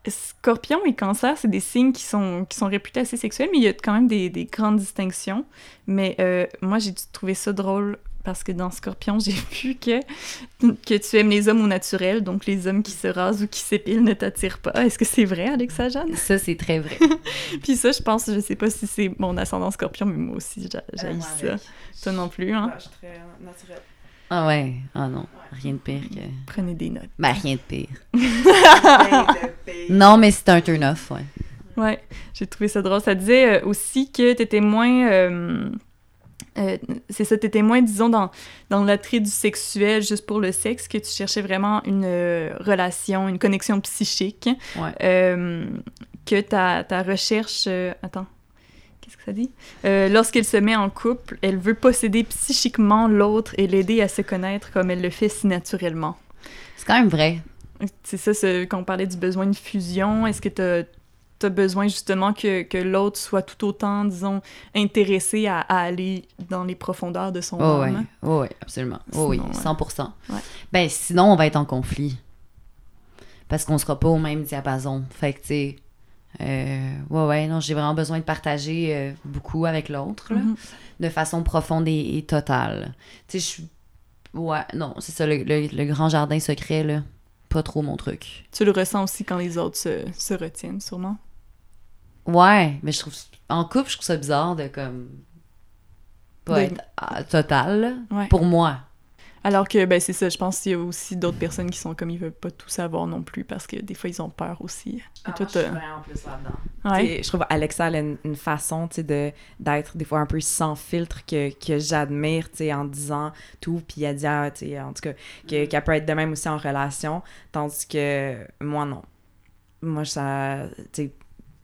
Scorpion et Cancer, c'est des signes qui sont, qui sont réputés assez sexuels, mais il y a quand même des, des grandes distinctions. Mais euh, moi, j'ai trouvé ça drôle parce que dans Scorpion, j'ai vu que, que tu aimes les hommes au naturel, donc les hommes qui se rasent ou qui s'épilent ne t'attirent pas. Est-ce que c'est vrai, Alexa Jeanne? Ça, c'est très vrai. Puis ça, je pense, je sais pas si c'est mon ascendant Scorpion, mais moi aussi, j'a- j'haïs ça. Toi non plus, hein? je suis très naturelle. Ah ouais. Ah non. Rien de pire que. Prenez des notes. Ben, rien de pire. Non, mais c'est un turn-off, ouais. Ouais, j'ai trouvé ça drôle. Ça disait euh, aussi que t'étais moins... euh, euh, c'est ça, t'étais moins, disons, dans, dans l'attrait du sexuel juste pour le sexe, que tu cherchais vraiment une euh, relation, une connexion psychique. Ouais. Euh, que ta, ta recherche... attends, qu'est-ce que ça dit? Lorsqu'elle se met en couple, elle veut posséder psychiquement l'autre et l'aider à se connaître comme elle le fait si naturellement. C'est quand même vrai. C'est ça, ce- quand on parlait du besoin de fusion, est-ce que tu as, besoin justement que, que l'autre soit tout autant, disons, intéressé à, à aller dans les profondeurs de son Oh âme? Oh ouais, absolument. Oh oui, Sinon, ouais. 100%. Ouais. Ben, sinon, on va être en conflit. Parce qu'on sera pas au même diapason. Fait que, tu sais. euh, ouais, ouais, non, j'ai vraiment besoin de partager euh, beaucoup avec l'autre, Mhm. de façon profonde et, et totale. Tu sais, je suis. Ouais, non, c'est ça, le, le- le grand jardin secret, là. Pas trop mon truc. Tu le ressens aussi quand les autres se, se retiennent, sûrement? Ouais, mais je trouve. En couple, je trouve ça bizarre de, comme. Pas De- être total, là, Ouais. pour moi. Alors que, ben, c'est ça, je pense qu'il y a aussi d'autres personnes qui sont comme ils veulent pas tout savoir non plus parce que des fois ils ont peur aussi. Et Ah, moi, je suis t'as- vraiment plus là-dedans. Ouais. T'sais, Je trouve Alexa elle a une, une façon tu sais, de d'être des fois un peu sans filtre que, que j'admire tu sais, en disant tout puis elle dit ah, tu sais, en tout cas que- qu'elle peut être de même aussi en relation tandis que moi non moi ça tu sais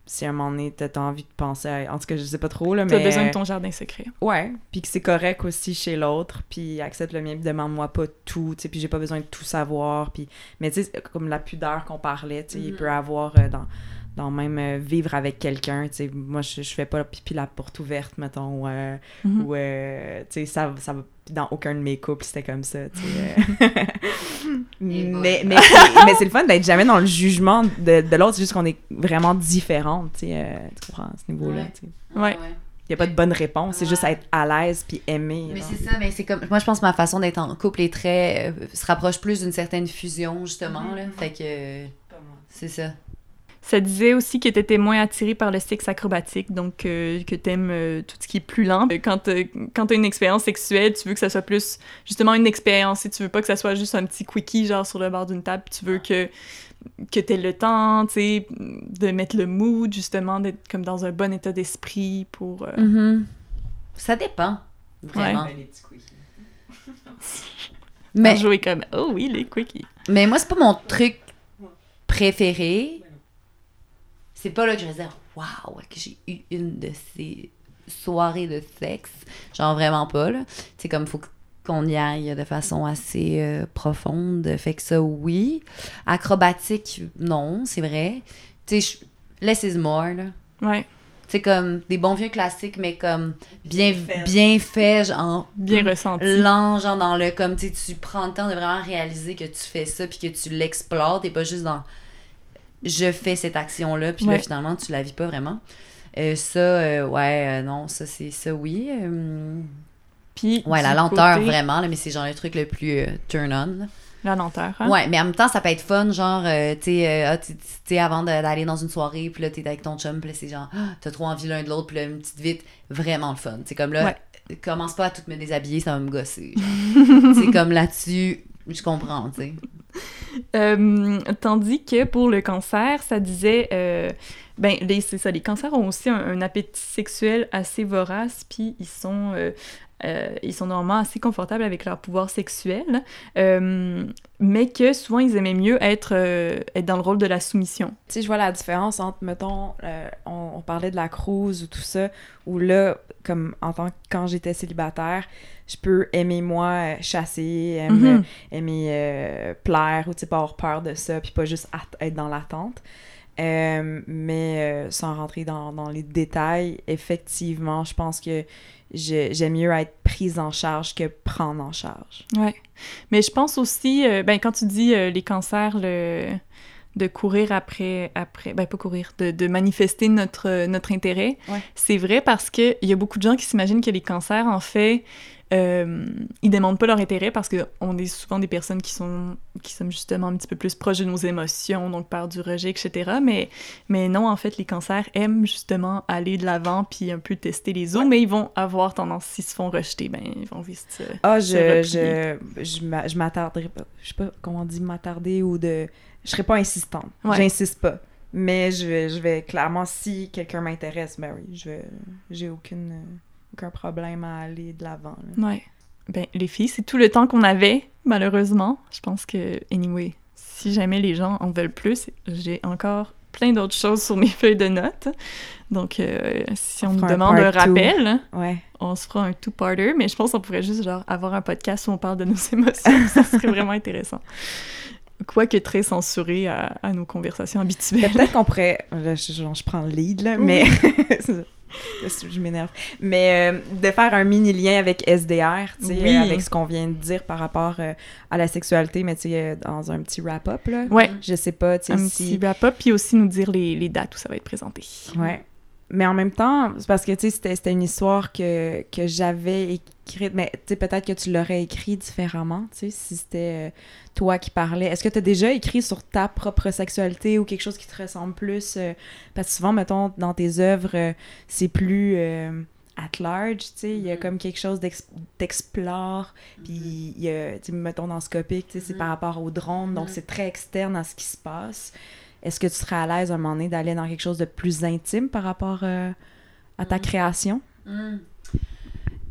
si à un moment donné t'as t'as envie de penser à- en tout cas je sais pas trop là T'as mais besoin de ton jardin secret. ouais puis que c'est correct aussi chez l'autre puis accepte le mien puis demande-moi pas tout tu sais puis j'ai pas besoin de tout savoir puis mais tu sais comme la pudeur qu'on parlait tu sais il Mhm. peut avoir euh, dans dans même euh, vivre avec quelqu'un tu sais moi je, je fais pas pipi la porte ouverte mettons ou euh, Mhm. ou euh, tu sais ça ça va dans aucun de mes couples c'était comme ça tu sais mais mais c'est- mais c'est le fun d'être jamais dans le jugement de, de l'autre c'est juste qu'on est vraiment différentes tu sais euh, tu comprends à ce niveau là Ouais. tu sais Ouais. il y a pas de bonne réponse c'est juste être à l'aise puis aimer Mais c'est ça, mais c'est comme. Moi, je pense que ma façon d'être en couple est très. euh, se rapproche plus d'une certaine fusion, justement, là. Fait que. C'est ça. Ça disait aussi que tu étais moins attiré par le sexe acrobatique, donc euh, que tu aimes tout ce qui est plus lent. Euh, Quand tu as une expérience sexuelle, tu veux que ça soit plus justement une expérience et tu veux pas que ça soit juste un petit quickie genre sur le bord d'une table, tu veux que que tu aies le temps, tu sais, de mettre le mood justement d'être comme dans un bon état d'esprit pour euh, Mm-hmm. Ça dépend. Vraiment. les petits quickies. Mais, jouer comme oh oui, les quickies. mais moi, c'est pas mon truc préféré. C'est pas là que je vais dire, waouh, que j'ai eu une de ces soirées de sexe? Genre vraiment pas, là. C'est comme, faut qu'on y aille de façon assez euh, profonde. Fait que ça, oui. Acrobatique, non, c'est vrai. Tu sais, less is more, là. Ouais, C'est comme des bons vieux classiques, mais comme bien, Bien fait. bien fait, genre bien ressenti. lent, genre dans le comme tu prends le temps de vraiment réaliser que tu fais ça puis que tu l'explores, t'es pas juste dans je fais cette action là puis là finalement tu la vis pas vraiment. Euh, ça euh, ouais euh, non ça c'est ça oui Puis ouais la lenteur côté- vraiment là, mais c'est genre le truc le plus turn on là. La lenteur, hein? Ouais, mais en même temps, ça peut être fun, genre, tu sais, ah, tu- sais, avant d'aller dans une soirée, puis là, t'es avec ton chum, puis là, c'est genre, ah, t'as trop envie l'un de l'autre, puis là, une petite vite, vraiment le fun. C'est comme là, commence pas à tout me déshabiller, ça va me gosser. c'est comme là-dessus, je comprends, tu sais. Euh, tandis que pour le cancer, ça disait, euh, ben, les- c'est ça, les cancers ont aussi un, un appétit sexuel assez vorace, puis ils sont, euh, euh, ils sont normalement assez confortables avec leur pouvoir sexuel, euh, mais que souvent ils aimaient mieux être, euh, être dans le rôle de la soumission. Tu sais, je vois la différence entre, mettons, on, on parlait de la cruise ou tout ça, où là, comme en tant que quand j'étais célibataire, je peux aimer moi chasser, aimer, Mhm. aimer plaire ou tu sais, pas avoir peur de ça, puis pas juste être dans l'attente. Euh, mais euh, sans rentrer dans, dans, les détails, effectivement, je pense que j'aime mieux être prise en charge que prendre en charge. Ouais. Mais je pense aussi, euh, ben, quand tu dis les cancers, le de courir après, après ben pas courir, de, de manifester notre, notre intérêt. C'est vrai parce qu'il y a beaucoup de gens qui s'imaginent que les cancers, en fait, euh, ils demandent pas leur intérêt parce qu'on est souvent des personnes qui sont, qui sont justement un petit peu plus proches de nos émotions, donc par du rejet, etc. Mais, mais non, en fait, les cancers aiment justement aller de l'avant puis un peu tester les os, mais ils vont avoir tendance, s'ils se font rejeter, ben ils vont vite se. Ah, je, je, je, m'attarderai pas. Je sais pas comment on dit m'attarder ou de. Je serai pas insistante. J'insiste pas. Mais je vais, je vais clairement, si quelqu'un m'intéresse, ben oui, je vais. J'ai aucune aucun problème à aller de l'avant. Ouais. Ben, les filles, c'est tout le temps qu'on avait, malheureusement. Je pense que, anyway, si jamais les gens en veulent plus, j'ai encore plein d'autres choses sur mes feuilles de notes. Donc, euh, si on, nous demande un, rappel, ouais. on se fera un two-parter, mais je pense qu'on pourrait juste genre avoir un podcast où on parle de nos émotions. ça serait vraiment intéressant. Quoique très censuré à, nos conversations habituelles. Peut-être qu'on pourrait... je, je, prends le lead, là, mais... je m'énerve. Mais euh, de faire un mini lien avec SDR, tu sais, avec ce qu'on vient de dire par rapport euh, à la sexualité, mais tu sais, euh, dans un petit wrap-up, là. Ouais. Je sais pas, tu sais, Un petit wrap-up, puis aussi nous dire les, les, dates où ça va être présenté. Ouais. Mais en même temps, c'est parce que, tu sais, c'était une histoire que, que j'avais écrite, mais tu sais, peut-être que tu l'aurais écrit différemment, tu sais, si c'était toi qui parlais. Est-ce que tu as déjà écrit sur ta propre sexualité ou quelque chose qui te ressemble plus? Euh, parce que souvent, mettons, dans tes œuvres, euh, c'est plus euh, at large, tu sais, il y a mm-hmm. comme quelque chose d'explore, puis mm-hmm. il y a, tu mettons, dans Scopic, tu sais, c'est par mm-hmm. rapport au drone, donc c'est très externe à ce qui se passe. Est-ce que tu serais à l'aise à un moment donné d'aller dans quelque chose de plus intime par rapport à ta création? Mm.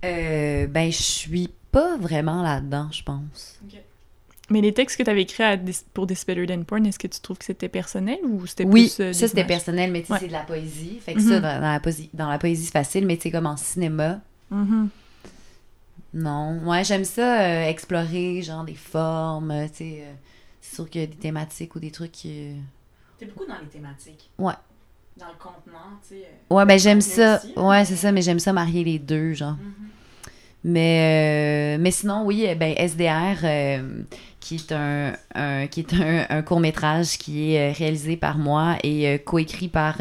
ben, je suis pas vraiment là-dedans, je pense. Mais les textes que tu avais écrits pour This Better Than Porn, est-ce que tu trouves que c'était personnel ou c'était oui, plus. Oui, ça c'était personnel, mais tu sais, c'est de la poésie. Fait que ça, mm-hmm. dans, la poésie, dans la poésie, c'est facile, mais tu sais, comme en cinéma. Mm-hmm. Non. Ouais, j'aime ça, euh, explorer, genre, des formes, tu sais. Euh, c'est sûr qu'il y a des thématiques ou des trucs qui. T'es beaucoup dans les thématiques. Ouais. Dans le contenant, tu sais. Euh, ouais, ben j'aime ça. ouais, c'est ça, mais j'aime ça marier les deux, genre. Mm-hmm. Mais, mais sinon, oui, ben SDR, qui est un, qui est un, court métrage qui est euh, réalisé par moi et euh, coécrit par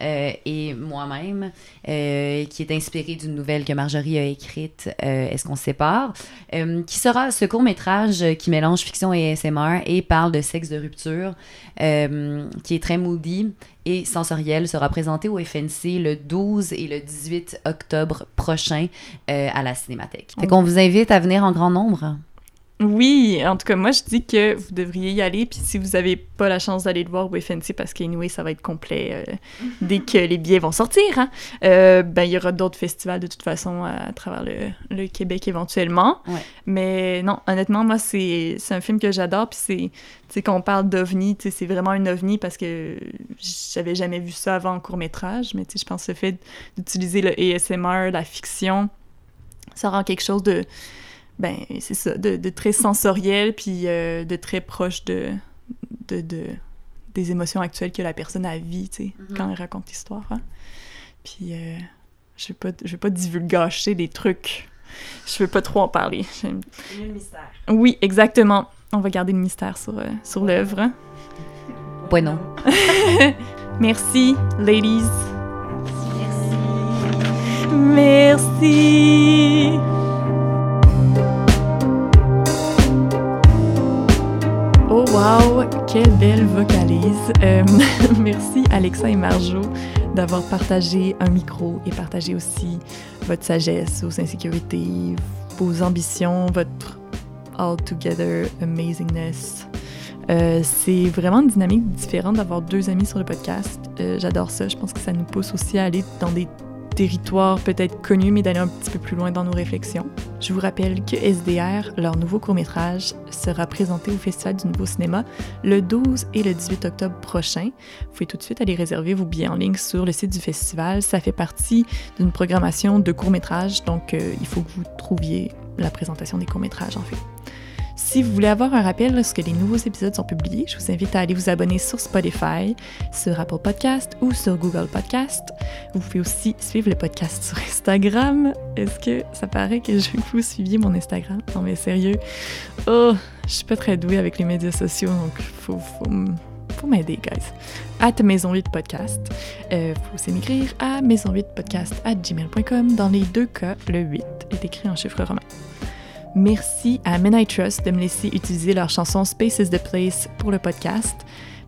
euh, et moi-même, qui est inspiré d'une nouvelle que Marjorie a écrite, Est-ce qu'on se sépare, qui sera ce court métrage qui mélange fiction et SMR et parle de sexe de rupture, qui est très moody et sensoriel, sera présenté au FNC le 12 et le 18 octobre prochain à la Cinémathèque. Fait qu'on vous invite à venir en grand nombre. Oui, en tout cas, moi, je dis que vous devriez y aller. Puis si vous n'avez pas la chance d'aller le voir au FNC, parce qu'anyway, ça va être complet euh, dès que les billets vont sortir, hein, euh, ben, il y aura d'autres festivals de toute façon à, travers le, le, Québec éventuellement. Mais non, honnêtement, moi, c'est un film que j'adore. Puis c'est, tu sais, quand on parle d'OVNI, tu sais, c'est vraiment un OVNI parce que j'avais jamais vu ça avant en court-métrage. Mais tu sais, je pense que le fait d'utiliser le ASMR, la fiction, ça rend quelque chose de ben c'est ça, de, très sensoriel, puis euh, de très proche de, de, des émotions actuelles que la personne a vie, tu sais, mm-hmm. quand elle raconte l'histoire. Hein. Puis euh, je vais pas, je vais pas divulgacher des trucs. Je veux pas trop en parler. Le mystère. Oui, exactement. On va garder le mystère sur, euh, sur l'œuvre. Bueno. Merci, ladies. Merci. Merci. Oh wow, quelle belle vocalise. Euh, merci Alexa et Marjo d'avoir partagé un micro et partagé aussi votre sagesse, vos insécurités, vos ambitions, votre all together amazingness. Euh, c'est vraiment une dynamique différente d'avoir deux amis sur le podcast. Euh, j'adore ça. Je pense que ça nous pousse aussi à aller dans des territoire peut-être connu, mais d'aller un petit peu plus loin dans nos réflexions. Je vous rappelle que SDR, leur nouveau court-métrage, sera présenté au Festival du Nouveau Cinéma le 12 et le 18 octobre prochain. Vous pouvez tout de suite aller réserver vos billets en ligne sur le site du festival. Ça fait partie d'une programmation de court-métrage, donc euh, il faut que vous trouviez la présentation des courts-métrages en fait. Si vous voulez avoir un rappel lorsque les nouveaux épisodes sont publiés, je vous invite à aller vous abonner sur Spotify, sur Apple Podcast ou sur Google Podcast. Vous pouvez aussi suivre le podcast sur Instagram. Est-ce que ça paraît que je vous suiviez mon Instagram? Non mais sérieux. Oh, je suis pas très douée avec les médias sociaux, donc faut, faut, m'aider, guys. At Maison 8 Podcast. Euh, faut aussi m'écrire à maison8podcast at gmail.com. Dans les deux cas, le 8 est écrit en chiffre romain. Merci à Men I Trust de me laisser utiliser leur chanson Space is the Place pour le podcast.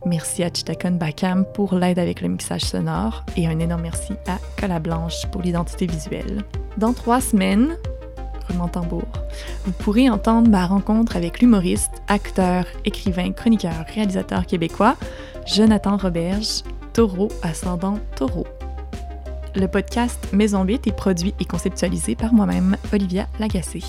Merci à Chitakon Bakam pour l'aide avec le mixage sonore et un énorme merci à Cola Blanche pour l'identité visuelle. Dans trois semaines, roulement tambour, vous pourrez entendre ma rencontre avec l'humoriste, acteur, écrivain, chroniqueur, réalisateur québécois Jonathan Roberge, taureau ascendant taureau. Le podcast Maison 8 est produit et conceptualisé par moi-même, Olivia Lagacé.